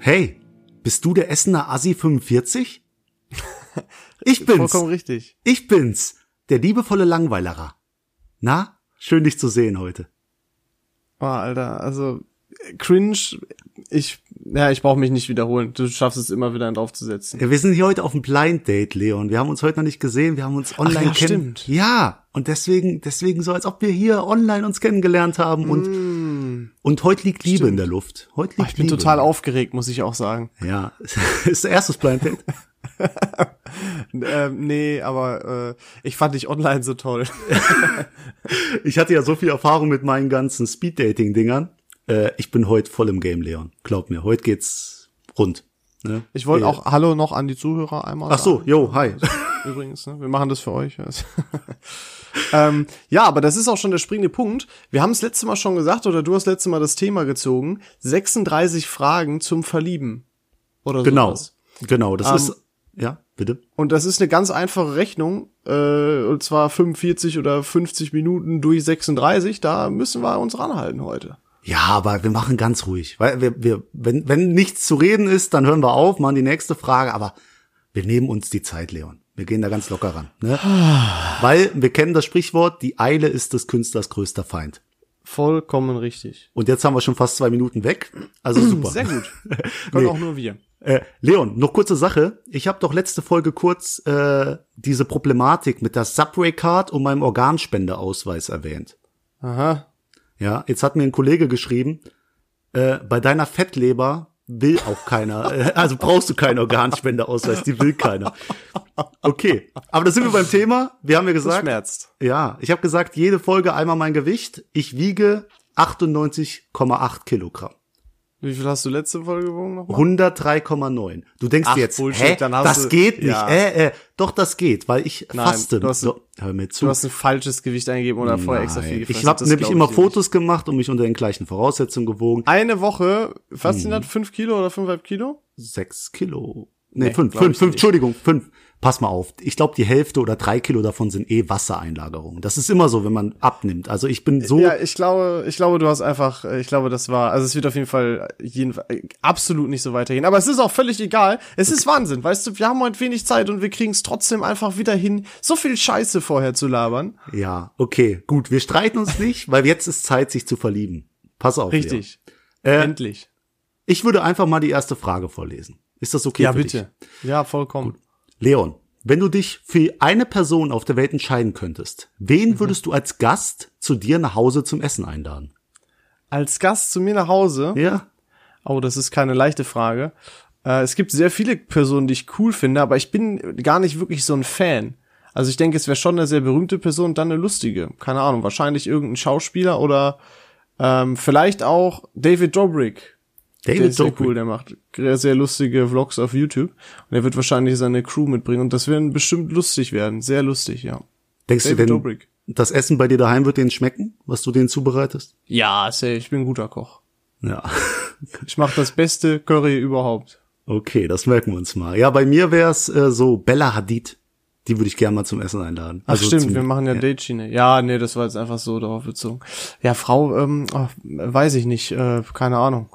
Hey, bist du der Essener Assi 45? Ich bin's. Vollkommen richtig. Ich bin's. Der liebevolle Langweilerer. Na, schön dich zu sehen heute. Oh, Alter, also cringe, ich, ja, ich brauche mich nicht wiederholen. Du schaffst es immer wieder draufzusetzen. Ja, wir sind hier heute auf einem Blind Date, Leon. Wir haben uns heute noch nicht gesehen, wir haben uns online ja, kennen. stimmt. Ja, und deswegen, deswegen so, als ob wir hier online uns kennengelernt haben und und heute liegt Liebe in der Luft. Heute liegt Mm. Ich bin Liebe. total aufgeregt, muss ich auch sagen. Ja, ist der erste Blind Date. ähm, nee, aber äh, ich fand dich online so toll. Ich hatte ja so viel Erfahrung mit meinen ganzen Speed Dating Dingern. Äh, ich bin heute voll im Game, Leon. Glaub mir, heute geht's rund. Ne? Ich wollte auch Hallo noch an die Zuhörer einmal. Ach so, sagen. yo, hi. übrigens. Ne? Wir machen das für euch. ähm, ja, aber das ist auch schon der springende Punkt. Wir haben es letzte Mal schon gesagt, oder du hast letzte Mal das Thema gezogen. 36 Fragen zum Verlieben. Oder Genau, sowas. genau. Das Ähm, ist ja bitte. Und das ist eine ganz einfache Rechnung, äh, und zwar 45 oder 50 Minuten durch 36. Da müssen wir uns ranhalten heute. Ja, aber wir machen ganz ruhig, weil wir, wir, wenn, wenn nichts zu reden ist, dann hören wir auf, machen die nächste Frage, aber wir nehmen uns die Zeit, Leon. Wir gehen da ganz locker ran, ne? Weil wir kennen das Sprichwort, die Eile ist des Künstlers größter Feind. Vollkommen richtig. Und jetzt haben wir schon fast zwei Minuten weg, also super. Sehr gut. Können Nee. auch nur wir. Äh, Leon, noch kurze Sache. Ich habe doch letzte Folge kurz äh, diese Problematik mit der Subway Card und meinem Organspendeausweis erwähnt. Aha. Ja, jetzt hat mir ein Kollege geschrieben, äh, bei deiner Fettleber will auch keiner, äh, also brauchst du keinen Organspendeausweis, die will keiner. Okay, aber da sind wir beim Thema. Wir haben ja gesagt, schmerzt. ja, ich habe gesagt, jede Folge einmal mein Gewicht. Ich wiege 98,8 Kilogramm. Wie viel hast du letzte Folge gewogen nochmal? 103,9. Du denkst Ach, dir jetzt, Bullshit, hä, dann hast das du- geht nicht. ja. Äh, äh, doch, das geht, weil ich Nein, faste. du hast- so, hör mir zu. Du hast ein falsches Gewicht eingegeben oder vorher extra viel gefressen. ich habe nämlich immer dir nicht. Fotos gemacht und mich unter den gleichen Voraussetzungen gewogen. Eine Woche, sind das? Fünf Kilo oder fünfeinhalb Kilo? Sechs Kilo. Nee, Nee, fünf, glaub fünf, ich fünf, nicht. Entschuldigung, fünf. Pass mal auf. Ich glaube, die Hälfte oder drei Kilo davon sind eh Wassereinlagerungen. Das ist immer so, wenn man abnimmt. Also ich bin so, Ja, ich glaube, ich glaube, du hast einfach, äh, ich glaube, das war, also es wird auf jeden Fall jeden, äh, absolut nicht so weitergehen. Aber es ist auch völlig egal. Es ist Wahnsinn, weißt du, wir haben heute wenig Zeit und wir kriegen es trotzdem einfach wieder hin, so viel Scheiße vorher zu labern. ja, okay, gut. Wir streiten uns nicht, weil jetzt ist Zeit, sich zu verlieben. Pass auf. Richtig. Äh, Endlich. ich würde einfach mal die erste Frage vorlesen. Ist das okay Ja, bitte. Ja, vollkommen. dich? Leon, wenn du dich für eine Person auf der Welt entscheiden könntest, wen Mhm. würdest du als Gast zu dir nach Hause zum Essen einladen? Als Gast zu mir nach Hause. Ja? Oh, das ist keine leichte Frage. Äh, es gibt sehr viele Personen, die ich cool finde, aber ich bin gar nicht wirklich so ein Fan. Also ich denke, es wäre schon eine sehr berühmte Person und dann eine lustige. Keine Ahnung, wahrscheinlich irgendein Schauspieler oder ähm, vielleicht auch David Dobrik. Der David ist sehr Dobrik. cool, der macht sehr lustige Vlogs auf YouTube. Und er wird wahrscheinlich seine Crew mitbringen und das wird bestimmt lustig werden. Sehr lustig, ja. Denkst David du denn, Dobrik. das Essen bei dir daheim wird denen schmecken, was du denen zubereitest? Ja, sehr, ich bin ein guter Koch. Ja. Ich mache das beste Curry überhaupt. Okay, das merken wir uns mal. Ja, bei mir wär's äh, so Bella Hadid. Die würde ich gerne mal zum Essen einladen. Ach stimmt, wir machen ja, Date-Schiene. Ja, nee, das war jetzt einfach so darauf bezogen. Ja, Frau, ähm, oh, weiß ich nicht, äh, keine Ahnung.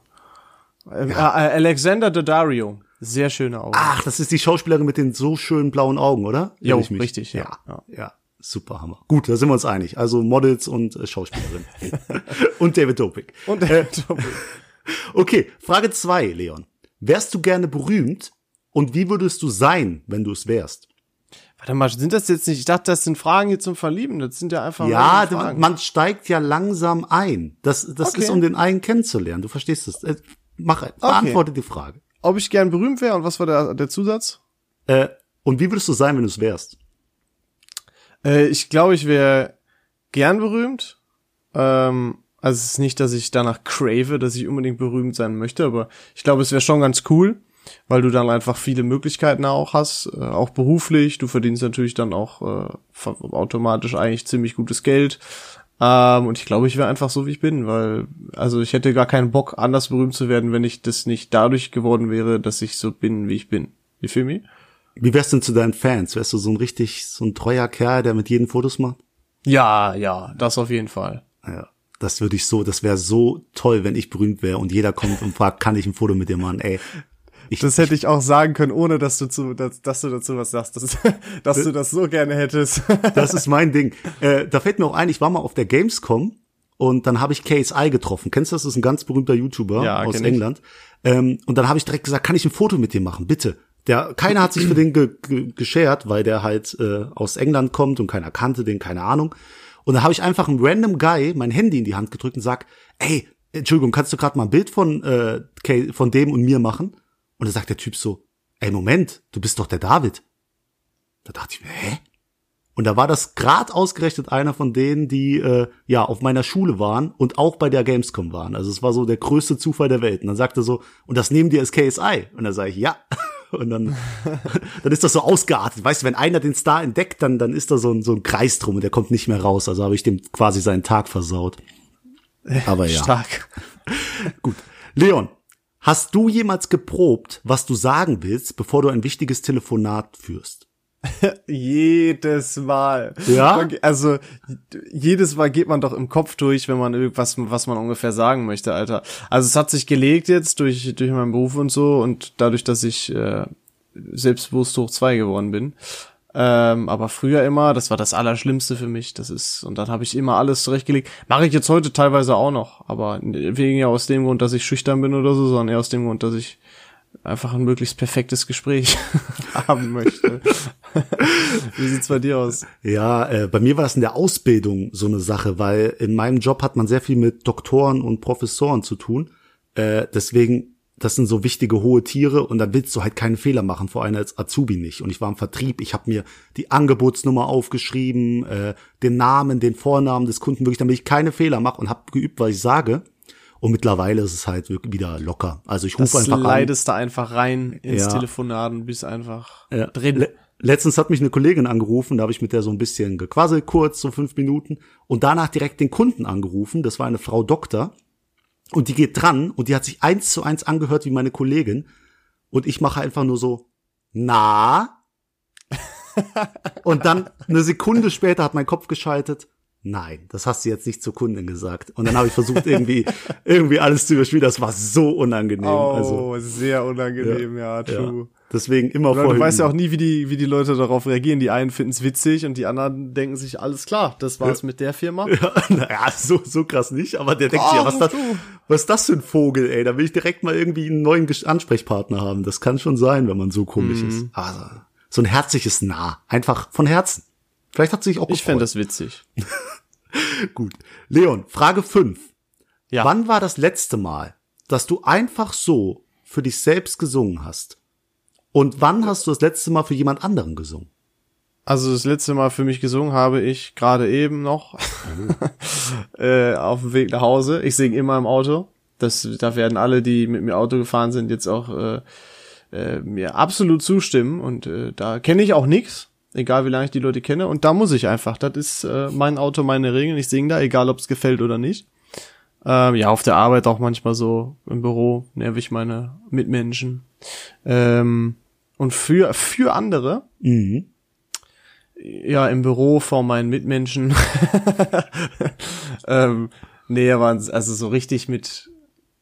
Äh, äh, Alexander Daddario. Sehr schöne Augen. Ach, das ist die Schauspielerin mit den so schönen blauen Augen, oder? Jo, richtig, ja. ja. Ja, super Hammer. Gut, da sind wir uns einig. Also Models und äh, Schauspielerin. und David Dobrik. Und Äh, äh, Okay, Frage zwei, Leon. Wärst du gerne berühmt und wie würdest du sein, wenn du es wärst? Warte mal, sind das jetzt nicht, ich dachte, das sind Fragen hier zum Verlieben, das sind ja einfach Ja, man steigt ja langsam ein. Das, das Okay. ist, um den einen kennenzulernen. Du verstehst es. Mach, beantworte die Frage. Ob ich gern berühmt wäre und was war der, der Zusatz? Äh, und wie würdest du sein, wenn du es wärst? Äh, ich glaube, ich wäre gern berühmt. Ähm, also es ist nicht, dass ich danach crave, dass ich unbedingt berühmt sein möchte, aber ich glaube, es wäre schon ganz cool, weil du dann einfach viele Möglichkeiten auch hast, äh, auch beruflich. Du verdienst natürlich dann auch äh, automatisch eigentlich ziemlich gutes Geld. Ähm, und ich glaube, ich wäre einfach so, wie ich bin, weil, also ich hätte gar keinen Bock, anders berühmt zu werden, wenn ich das nicht dadurch geworden wäre, dass ich so bin, wie ich bin. You feel me? Wie wärst du denn zu deinen Fans? Wärst du so ein richtig, so ein treuer Kerl, der mit jedem Fotos macht? Ja, ja, das auf jeden Fall. Ja. das würde ich so, das wäre so toll, wenn ich berühmt wäre und jeder kommt und fragt, kann ich ein Foto mit dir machen? Ey, ich, das hätte ich auch sagen können, ohne dass du, zu, dass, dass du dazu was sagst, dass, dass du das so gerne hättest. das ist mein Ding. Äh, da fällt mir auch ein, ich war mal auf der Gamescom und dann habe ich KSI getroffen. Kennst du das? Das ist ein ganz berühmter YouTuber ja, aus England. Ähm, und dann habe ich direkt gesagt, kann ich ein Foto mit dir machen? Bitte. Der, keiner hat sich für den ge, ge, geschert, weil der halt äh, aus England kommt und keiner kannte den, keine Ahnung. Und dann habe ich einfach einem random Guy mein Handy in die Hand gedrückt und sag, ey, Entschuldigung, kannst du gerade mal ein Bild von, äh, von dem und mir machen? Und da sagt der Typ so, ey, Moment, du bist doch der David. Da dachte ich mir, hä? Und da war das grad ausgerechnet einer von denen, die äh, ja auf meiner Schule waren und auch bei der Gamescom waren. Also es war so der größte Zufall der Welt. Und dann sagte er so, und das nehmen die als KSI. Und dann sage ich, ja. Und dann, dann ist das so ausgeartet. Weißt du, wenn einer den Star entdeckt, dann, dann ist da so ein, so ein Kreis drum und der kommt nicht mehr raus. Also habe ich dem quasi seinen Tag versaut. Aber ja. Stark. Gut. Leon, hast du jemals geprobt, was du sagen willst, bevor du ein wichtiges Telefonat führst? jedes Mal. Ja. Also jedes Mal geht man doch im Kopf durch, wenn man irgendwas, was man ungefähr sagen möchte, Alter. Also es hat sich gelegt jetzt durch durch meinen Beruf und so und dadurch, dass ich äh, selbstbewusst hoch zwei geworden bin. Ähm, aber früher immer, das war das Allerschlimmste für mich. Das ist und dann habe ich immer alles zurechtgelegt. Mache ich jetzt heute teilweise auch noch, aber weniger aus dem Grund, dass ich schüchtern bin oder so, sondern eher aus dem Grund, dass ich einfach ein möglichst perfektes Gespräch haben möchte. Wie sieht's bei dir aus? Ja, äh, bei mir war das in der Ausbildung so eine Sache, weil in meinem Job hat man sehr viel mit Doktoren und Professoren zu tun. Äh, deswegen, das sind so wichtige hohe Tiere und da willst du halt keine Fehler machen, vor allem als Azubi nicht. Und ich war im Vertrieb, ich habe mir die Angebotsnummer aufgeschrieben, äh, den Namen, den Vornamen des Kunden, wirklich, damit ich keine Fehler mache und habe geübt, was ich sage. Und mittlerweile ist es halt wieder locker. Also ich rufe einfach an. leidest da einfach rein ins ja. Telefonat und bist einfach ja. drin. Le Letztens hat mich eine Kollegin angerufen, da habe ich mit der so ein bisschen gequasselt, kurz, so fünf Minuten. Und danach direkt den Kunden angerufen. Das war eine Frau Doktor. Und die geht dran und die hat sich eins zu eins angehört wie meine Kollegin. Und ich mache einfach nur so, na? und dann eine Sekunde später hat mein Kopf geschaltet nein, das hast du jetzt nicht zur Kundin gesagt. Und dann habe ich versucht, irgendwie, irgendwie alles zu überspielen. Das war so unangenehm. Oh, also, sehr unangenehm, ja, ja true. Ja. Deswegen immer vorher. Du weißt ja auch nie, wie die, wie die Leute darauf reagieren. Die einen finden es witzig und die anderen denken sich, alles klar, das war's ja. mit der Firma. Ja, naja, so, so krass nicht, aber der denkt oh, sich, ja, was, das, was ist das für ein Vogel, ey? Da will ich direkt mal irgendwie einen neuen Ansprechpartner haben. Das kann schon sein, wenn man so komisch mhm. ist. Also, so ein herzliches Nah. Einfach von Herzen. Vielleicht hat sie sich auch Ich fände das witzig. Gut. Leon, Frage 5. Ja. Wann war das letzte Mal, dass du einfach so für dich selbst gesungen hast? Und wann hast du das letzte Mal für jemand anderen gesungen? Also das letzte Mal für mich gesungen habe ich gerade eben noch äh, auf dem Weg nach Hause. Ich singe immer im Auto. Das, da werden alle, die mit mir Auto gefahren sind, jetzt auch äh, äh, mir absolut zustimmen. Und äh, da kenne ich auch nix egal wie lange ich die Leute kenne. Und da muss ich einfach. Das ist äh, mein Auto, meine Regeln. Ich singe da, egal ob es gefällt oder nicht. Ähm, ja, auf der Arbeit auch manchmal so im Büro nerv ich meine Mitmenschen. Ähm, und für, für andere, mhm. ja, im Büro vor meinen Mitmenschen, ähm, nee, aber also so richtig mit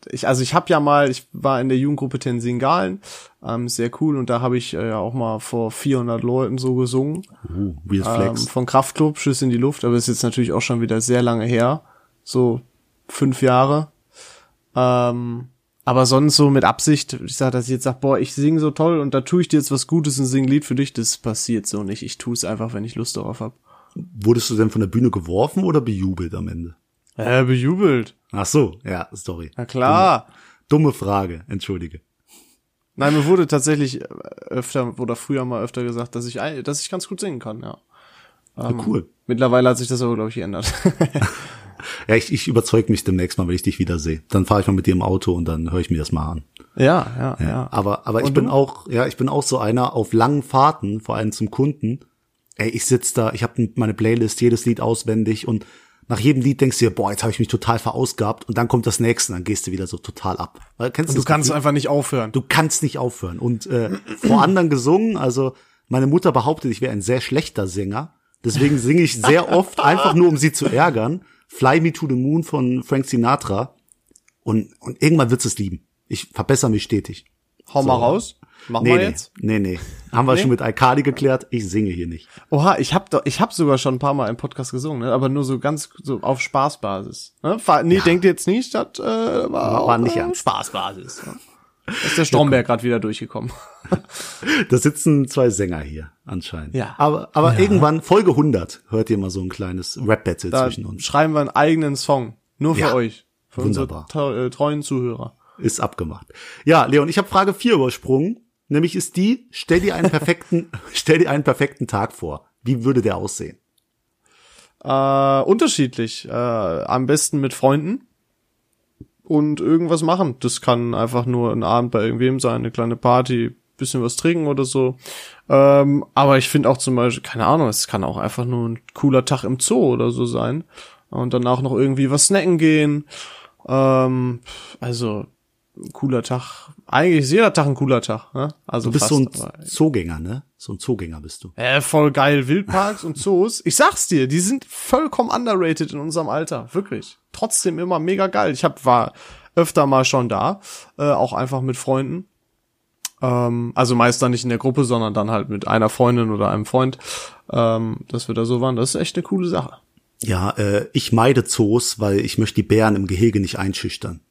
ich, also ich habe ja mal, ich war in der Jugendgruppe Tensingalen, ähm, sehr cool und da habe ich äh, ja auch mal vor 400 Leuten so gesungen. Uh, Real Flex. Ähm, von Kraftklub, Schuss in die Luft, aber ist jetzt natürlich auch schon wieder sehr lange her, so fünf Jahre. Ähm, aber sonst so mit Absicht, ich sage, dass ich jetzt sag, boah, ich singe so toll und da tue ich dir jetzt was Gutes und singe Lied für dich, das passiert so nicht. Ich tue es einfach, wenn ich Lust darauf habe. Wurdest du denn von der Bühne geworfen oder bejubelt am Ende? Äh, bejubelt. Ach so, ja, sorry. Na klar. Dumme, dumme Frage, entschuldige. Nein, mir wurde tatsächlich öfter oder früher mal öfter gesagt, dass ich, dass ich ganz gut singen kann, ja. Ähm, ja cool. Mittlerweile hat sich das aber, glaube ich, geändert. ja, ich, ich überzeug mich demnächst mal, wenn ich dich wieder sehe. Dann fahre ich mal mit dir im Auto und dann höre ich mir das mal an. Ja, ja, ja. Aber, aber ich bin auch, ja, ich bin auch so einer auf langen Fahrten, vor allem zum Kunden. Ey, ich sitz da, ich habe meine Playlist, jedes Lied auswendig und nach jedem Lied denkst du dir, boah, jetzt habe ich mich total verausgabt und dann kommt das nächste, dann gehst du wieder so total ab. Weil, kennst und du kannst Gefühl? einfach nicht aufhören. Du kannst nicht aufhören. Und äh, vor anderen gesungen, also meine Mutter behauptet, ich wäre ein sehr schlechter Sänger. Deswegen singe ich sehr oft einfach nur, um sie zu ärgern. Fly Me to the Moon von Frank Sinatra. Und, und irgendwann wird's es lieben. Ich verbessere mich stetig. Hau mal raus. Machen Nee, wir nee, jetzt. nee, nee. Haben wir Nee? schon mit Alkali geklärt. Ich singe hier nicht. Oha, ich hab doch, ich hab sogar schon ein paar Mal im Podcast gesungen, ne? aber nur so ganz so auf Spaßbasis. Ne? Nee, denkt ihr jetzt nicht, das äh, war, War auch, nicht äh, ernst. Spaßbasis. Ja. Ist der Stromberg gerade wieder durchgekommen. Da sitzen zwei Sänger hier, anscheinend. Ja. Aber, aber irgendwann, Folge 100, hört ihr mal so ein kleines Rap-Battle zwischen uns. schreiben wir einen eigenen Song. Nur für Ja. euch. Für Wunderbar. unsere äh, treuen Zuhörer. Ist abgemacht. Ja, Leon, ich habe Frage 4 übersprungen. Nämlich ist die, stell dir einen perfekten, stell dir einen perfekten Tag vor. Wie würde der aussehen? Äh, unterschiedlich. Äh, am besten mit Freunden. Und irgendwas machen. Das kann einfach nur ein Abend bei irgendwem sein, eine kleine Party, bisschen was trinken oder so. Ähm, aber ich finde auch zum Beispiel, keine Ahnung, es kann auch einfach nur ein cooler Tag im Zoo oder so sein. Und danach noch irgendwie was snacken gehen. Ähm, also, cooler Tag. Eigentlich ist jeder Tag ein cooler Tag. Ne? Also Du bist fast, so ein Zoogänger, ne? So ein Zoogänger bist du. äh, voll geil. Wildparks und Zoos. Ich sag's dir, die sind vollkommen underrated in unserem Alter. Wirklich. Trotzdem immer mega geil. Ich hab, war öfter mal schon da. Äh, auch einfach mit Freunden. Ähm, also meist dann nicht in der Gruppe, sondern dann halt mit einer Freundin oder einem Freund. Ähm, dass wir da so waren. Das ist echt eine coole Sache. Ja, äh, ich meide Zoos, weil ich möchte die Bären im Gehege nicht einschüchtern.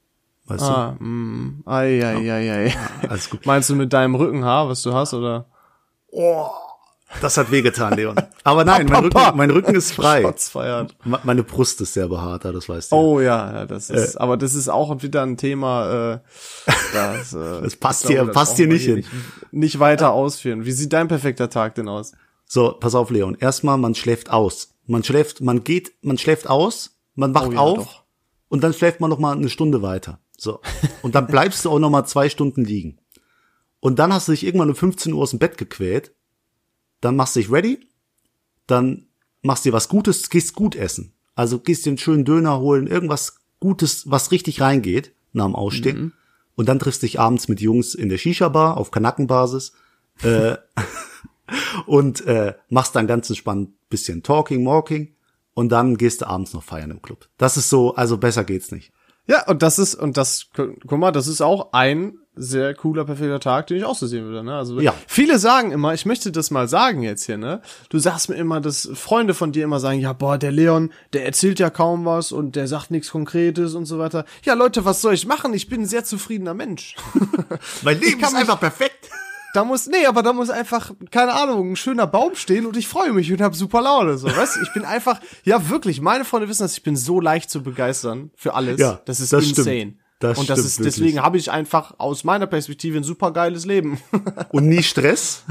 Weißt Ah, mm, ai, ai, ai, ai. du? Alles gut. Meinst du mit deinem Rückenhaar, was du hast, oder? Das hat wehgetan, Leon. Aber nein, mein Rücken, mein Rücken ist frei. Meine Brust ist sehr behaart, das weißt du. Oh ja, ja das ist, aber das ist auch wieder ein Thema, äh, das, äh, Das passt glaube, hier- das passt hier nicht hin. Nicht, nicht weiter ausführen. Wie sieht dein perfekter Tag denn aus? So, pass auf, Leon. Erstmal, man schläft aus. Man schläft, man geht, man schläft aus, man wacht Oh ja, auf doch. und dann schläft man noch mal eine Stunde weiter. So. Und dann bleibst du auch noch mal zwei Stunden liegen. Und dann hast du dich irgendwann um 15 Uhr aus dem Bett gequält. Dann machst du dich ready. Dann machst dir was Gutes, gehst gut essen. Also gehst dir einen schönen Döner holen, irgendwas Gutes, was richtig reingeht nach dem Ausstehen. Und dann triffst du dich abends mit Jungs in der Shisha-Bar auf Kanackenbasis und äh, machst dann ganz entspannt bisschen Talking, Walking und dann gehst du abends noch feiern im Club. Das ist so, also besser geht's nicht. Ja, und das ist, und das, gu- guck mal, das ist auch ein sehr cooler, perfekter Tag, den ich auch so sehen würde, ne? Also, Ja. viele sagen immer, ich möchte das mal sagen jetzt hier, ne? Du sagst mir immer, dass Freunde von dir immer sagen, ja, boah, der Leon, der erzählt ja kaum was und der sagt nichts Konkretes und so weiter. Ja, Leute, was soll ich machen? Ich bin ein sehr zufriedener Mensch. Mein Leben kann mich- perfekt. Da muss, nee, aber da muss einfach, keine Ahnung, ein schöner Baum stehen und ich freue mich und hab super Laune, so, weißt? Ich bin einfach, ja wirklich, meine Freunde wissen das, ich bin so leicht zu begeistern für alles. Ja, das ist das stimmt. Das und das ist, wirklich. deswegen habe ich einfach aus meiner Perspektive ein super geiles Leben. Und nie Stress.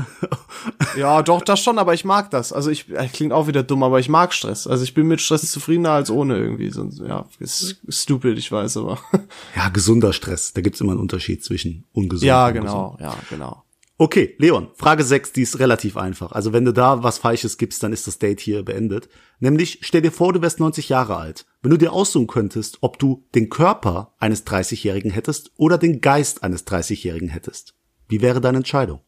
ja, doch, das schon, aber ich mag das. Also ich, äh, klingt auch wieder dumm, aber ich mag Stress. Also ich bin mit Stress zufriedener als ohne irgendwie. Sonst, ja, ist stupid, ich weiß, aber. Ja, gesunder Stress. Da gibt's immer einen Unterschied zwischen ungesund ja, und genau, ja, genau. Okay, Leon, Frage 6, die ist relativ einfach. Also wenn du da was Falsches gibst, dann ist das Date hier beendet. Nämlich, stell dir vor, du wärst 90 Jahre alt. Wenn du dir aussuchen könntest, ob du den Körper eines 30-Jährigen hättest oder den Geist eines 30-Jährigen hättest. Wie wäre deine Entscheidung?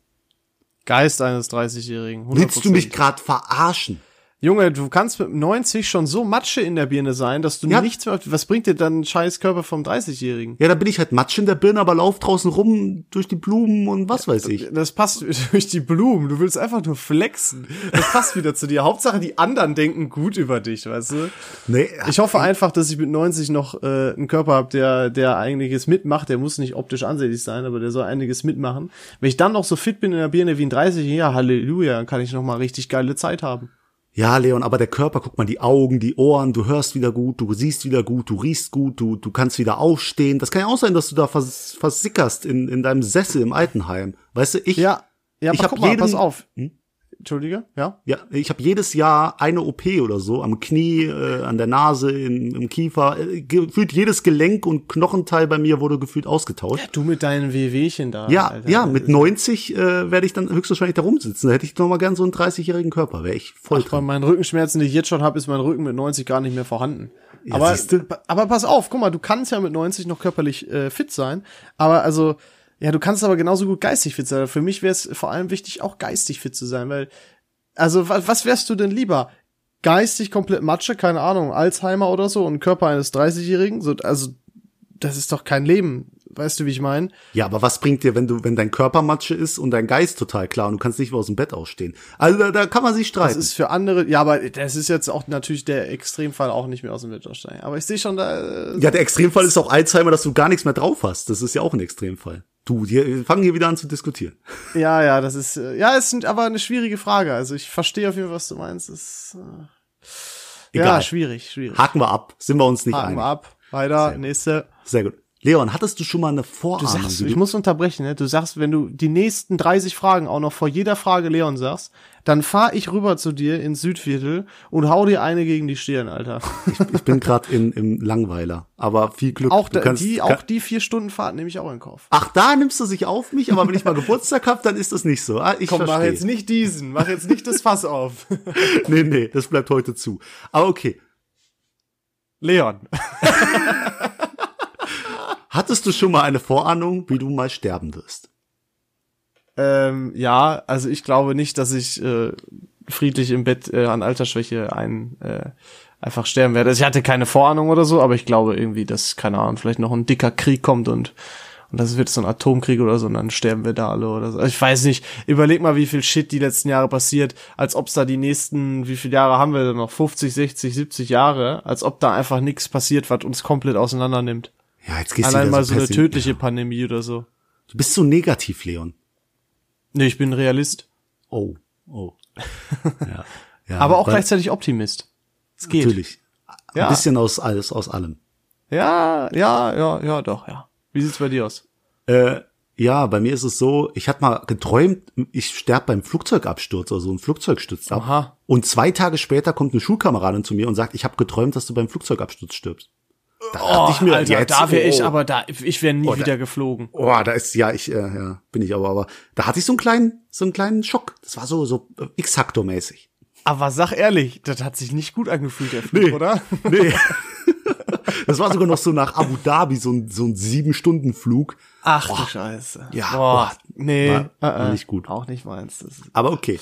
Geist eines 30-Jährigen. Willst du mich 100%. gerade verarschen? Junge, du kannst mit 90 schon so Matsche in der Birne sein, dass du Ja. nichts mehr, was bringt dir dann ein scheiß Körper vom 30-Jährigen? Ja, da bin ich halt Matsch in der Birne, aber lauf draußen rum durch die Blumen und was weiß ich. Das passt durch die Blumen. Du willst einfach nur flexen. Das passt wieder zu dir. Hauptsache, die anderen denken gut über dich, weißt du? Nee, Ich hoffe einfach, dass ich mit 90 noch äh, einen Körper habe, der, der einiges mitmacht. Der muss nicht optisch ansehnlich sein, aber der soll einiges mitmachen. Wenn ich dann noch so fit bin in der Birne wie ein 30 ja, Halleluja, dann kann ich noch mal richtig geile Zeit haben. Ja, Leon, aber der Körper, guck mal, die Augen, die Ohren, du hörst wieder gut, du siehst wieder gut, du riechst gut, du, du kannst wieder aufstehen. Das kann ja auch sein, dass du da vers versickerst in, in deinem Sessel im Altenheim. Weißt du, ich, Ja, ja, Ich aber hab guck mal, jeden- pass auf. Hm? Entschuldige, ja? ja, ich habe jedes Jahr eine OP oder so am Knie, äh, an der Nase, in, im Kiefer. Äh, gefühlt jedes Gelenk und Knochenteil bei mir wurde gefühlt ausgetauscht. Du mit deinen WWchen da. Ja, Alter. ja, mit 90 äh, werde ich dann höchstwahrscheinlich da rumsitzen. Da hätte ich noch mal gern so einen 30-jährigen Körper. Wäre ich voll Bei drin. meinen Rückenschmerzen, die ich jetzt schon habe, ist mein Rücken mit 90 gar nicht mehr vorhanden. Ja, aber, aber pass auf, guck mal, du kannst ja mit 90 noch körperlich äh, fit sein, aber also, ja, du kannst aber genauso gut geistig fit sein. Für mich wäre es vor allem wichtig, auch geistig fit zu sein, weil, also, was, wärst du denn lieber? geistig komplett Matsche, keine Ahnung, Alzheimer oder so und Körper eines 30-Jährigen, so, also das ist doch kein Leben. Weißt du, wie ich meine? Ja, aber was bringt dir, wenn du, wenn dein Körper Matsche ist und dein Geist total klar und du kannst nicht mehr aus dem Bett ausstehen? Also da, da kann man sich streiten. Das ist für andere, ja, aber das ist jetzt auch natürlich der Extremfall auch nicht mehr aus dem Bett aussteigen. Aber ich sehe schon da. Äh, ja, der Extremfall ist auch Alzheimer, dass du gar nichts mehr drauf hast. Das ist ja auch ein Extremfall. Du, wir fangen hier wieder an zu diskutieren. Ja, ja, das ist, äh, ja, ist aber eine schwierige Frage. Also ich verstehe auf jeden Fall, was du meinst. Das, äh, Egal. Ja, schwierig, schwierig. Haken wir ab. Sind wir uns nicht Haken einig. wir ab. Weiter, Sehr nächste. Sehr gut. Leon, hattest du schon mal eine Vorahnung? Du sagst, ich muss unterbrechen, ne? Du sagst, wenn du die nächsten 30 Fragen auch noch vor jeder Frage Leon sagst, dann fahr ich rüber zu dir ins Südviertel und hau dir eine gegen die Stirn, Alter. Ich, ich bin gerade in im Langweiler, aber viel Glück. Auch, da, kannst, die, auch die vier Stunden Fahrt nehme ich auch in Kauf. Ach, da nimmst du sich auf mich, aber wenn ich mal Geburtstag hab, dann ist das nicht so. Ah, ich Komm, versteh. mach jetzt nicht diesen, mach jetzt nicht das Fass auf. nee, nee, das bleibt heute zu. Aber okay. Leon. Hattest du schon mal eine Vorahnung, wie du mal sterben wirst? Ähm, ja, also ich glaube nicht, dass ich äh, friedlich im Bett äh, an Altersschwäche ein äh, einfach sterben werde. Also ich hatte keine Vorahnung oder so, aber ich glaube irgendwie, dass keine Ahnung, vielleicht noch ein dicker Krieg kommt und und das wird so ein Atomkrieg oder so und dann sterben wir da alle oder so. Also ich weiß nicht. Überleg mal, wie viel Shit die letzten Jahre passiert, als ob's da die nächsten, wie viele Jahre haben wir denn noch? 50, 60, 70 Jahre, als ob da einfach nichts passiert, was uns komplett auseinander nimmt. Ja, jetzt gehst Allein du mal so so eine tödliche Pandemie oder so. Du bist so negativ, Leon. Nee, ich bin Realist. Oh, oh. ja, ja, aber auch gleichzeitig Optimist. Es geht. Natürlich. Ja. Ein bisschen aus alles, aus allem. Ja, ja, ja, ja, doch, ja. Wie sieht's bei dir aus? Äh, ja, bei mir ist es so, ich hatte mal geträumt, ich sterbe beim Flugzeugabsturz oder so, ein Flugzeug stürzt ab. Aha. Und zwei Tage später kommt eine Schulkameradin zu mir und sagt, ich habe geträumt, dass du beim Flugzeugabsturz stirbst. Da dachte ich mir, Alter, jetzt, da wäre oh, ich aber da, ich wäre nie Oh, da- wieder geflogen. Oh, da ist, ja, ich, äh, ja, bin ich aber, aber da hatte ich so einen kleinen, so einen kleinen Schock. Das war so, so äh, X-Factor-mäßig. Aber sag ehrlich, das hat sich nicht gut angefühlt, der Flug, Nee. oder? Nee. das war sogar noch so nach Abu Dhabi, so ein, so ein Sieben-Stunden-Flug. Ach du Scheiße. Ja, Boah, boah, nee, war- war äh, äh, nicht gut. Auch nicht meins. Aber okay.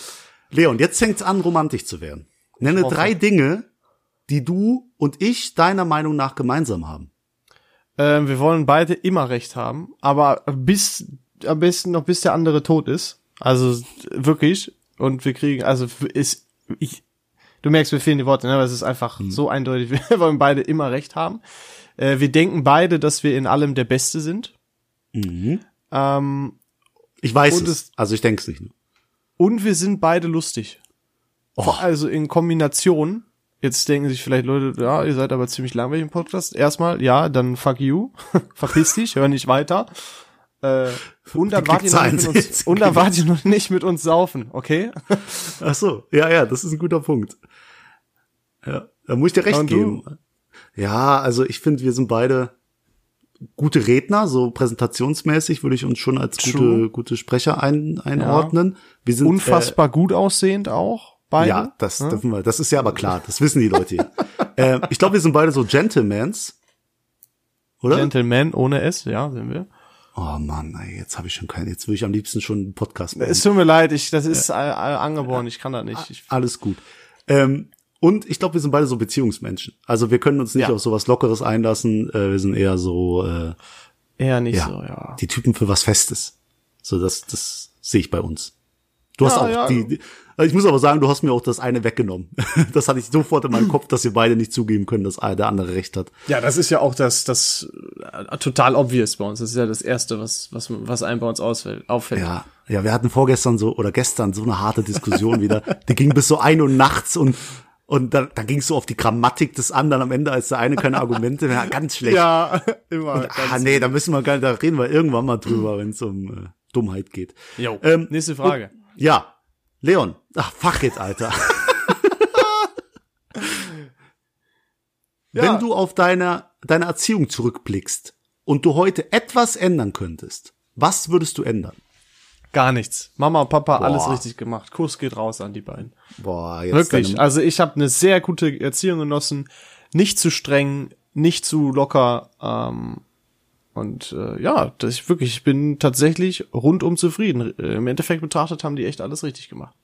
Leon, jetzt fängt's an, romantisch zu werden. Nenne drei Dinge, die du und ich deiner Meinung nach gemeinsam haben. ähm, wir wollen beide immer recht haben, aber bis, am besten noch bis der andere tot ist. Also wirklich. Und wir kriegen, also ist, ich, du merkst, mir fehlen die Worte, ne? aber es ist einfach Mhm. so eindeutig. Wir wollen beide immer recht haben. Äh, wir denken beide, dass wir in allem der Beste sind. Ähm, Ich weiß es. es- Also ich denke es nicht nur. Und wir sind beide lustig. Oh. Also in Kombination. Jetzt denken sich vielleicht Leute, ja, ihr seid aber ziemlich langweilig im Podcast. Erstmal, ja, dann fuck you. Verpiss dich, hör nicht weiter. Äh, und dann wart ihr noch nicht mit uns, sind- und dann wart ihr noch nicht mit uns saufen, okay? Ach so, ja, ja, das ist ein guter Punkt. Ja, da muss ich dir recht Und du? geben. Ja, also ich finde, wir sind beide gute Redner, so präsentationsmäßig würde ich uns schon als gute, True. gute Sprecher ein, einordnen. Wir sind Unfassbar gut aussehend auch, Äh, beide. ja, das dürfen wir. Das ist ja aber klar. Das wissen die Leute. hier. äh, ich glaube, wir sind beide so Gentlemans, oder? Gentleman ohne S, ja, sind wir. oh Mann, ey, jetzt habe ich schon keinen. Jetzt würde ich am liebsten schon einen Podcast machen. Es tut mir leid, ich, das ist äh, äh, angeboren, ich kann das nicht. Ich, Alles gut. Ähm, und ich glaube, wir sind beide so Beziehungsmenschen. Also wir können uns nicht Ja. auf sowas Lockeres einlassen. Äh, wir sind eher so äh, eher nicht ja, so, ja. die Typen für was Festes. So das, das sehe ich bei uns. Du hast Ja, auch ja. die, die. Also Ich muss aber sagen, du hast mir auch das eine weggenommen. Das hatte ich sofort in meinem Kopf, dass wir beide nicht zugeben können, dass der andere recht hat. Ja, das ist ja auch das, das äh, total obvious bei uns. Das ist ja das Erste, was, was, was einem bei uns ausfällt, auffällt. Ja, ja, wir hatten vorgestern so oder gestern so eine harte Diskussion wieder. Die ging bis so ein Uhr nachts und und dann, dann ging es so auf die Grammatik des anderen am Ende, als der eine keine Argumente mehr hat. Ganz schlecht. Ja, immer. ah, nee, da müssen wir gar nicht, da reden wir irgendwann mal drüber, wenn es um äh, Dummheit geht. Jo. Ähm, Nächste Frage. Ja, Leon. Ach, fuck it, Alter. Ja. Wenn du auf deine, deine Erziehung zurückblickst und du heute etwas ändern könntest, was würdest du ändern? Gar nichts. Mama und Papa, Boah. alles richtig gemacht. Kuss geht raus an die beiden. Boah, jetzt Wirklich. Also ich habe eine sehr gute Erziehung genossen. Nicht zu streng, nicht zu locker. Ähm, und äh, ja, das ich wirklich, ich bin tatsächlich rundum zufrieden. Äh, Im Endeffekt betrachtet haben die echt alles richtig gemacht.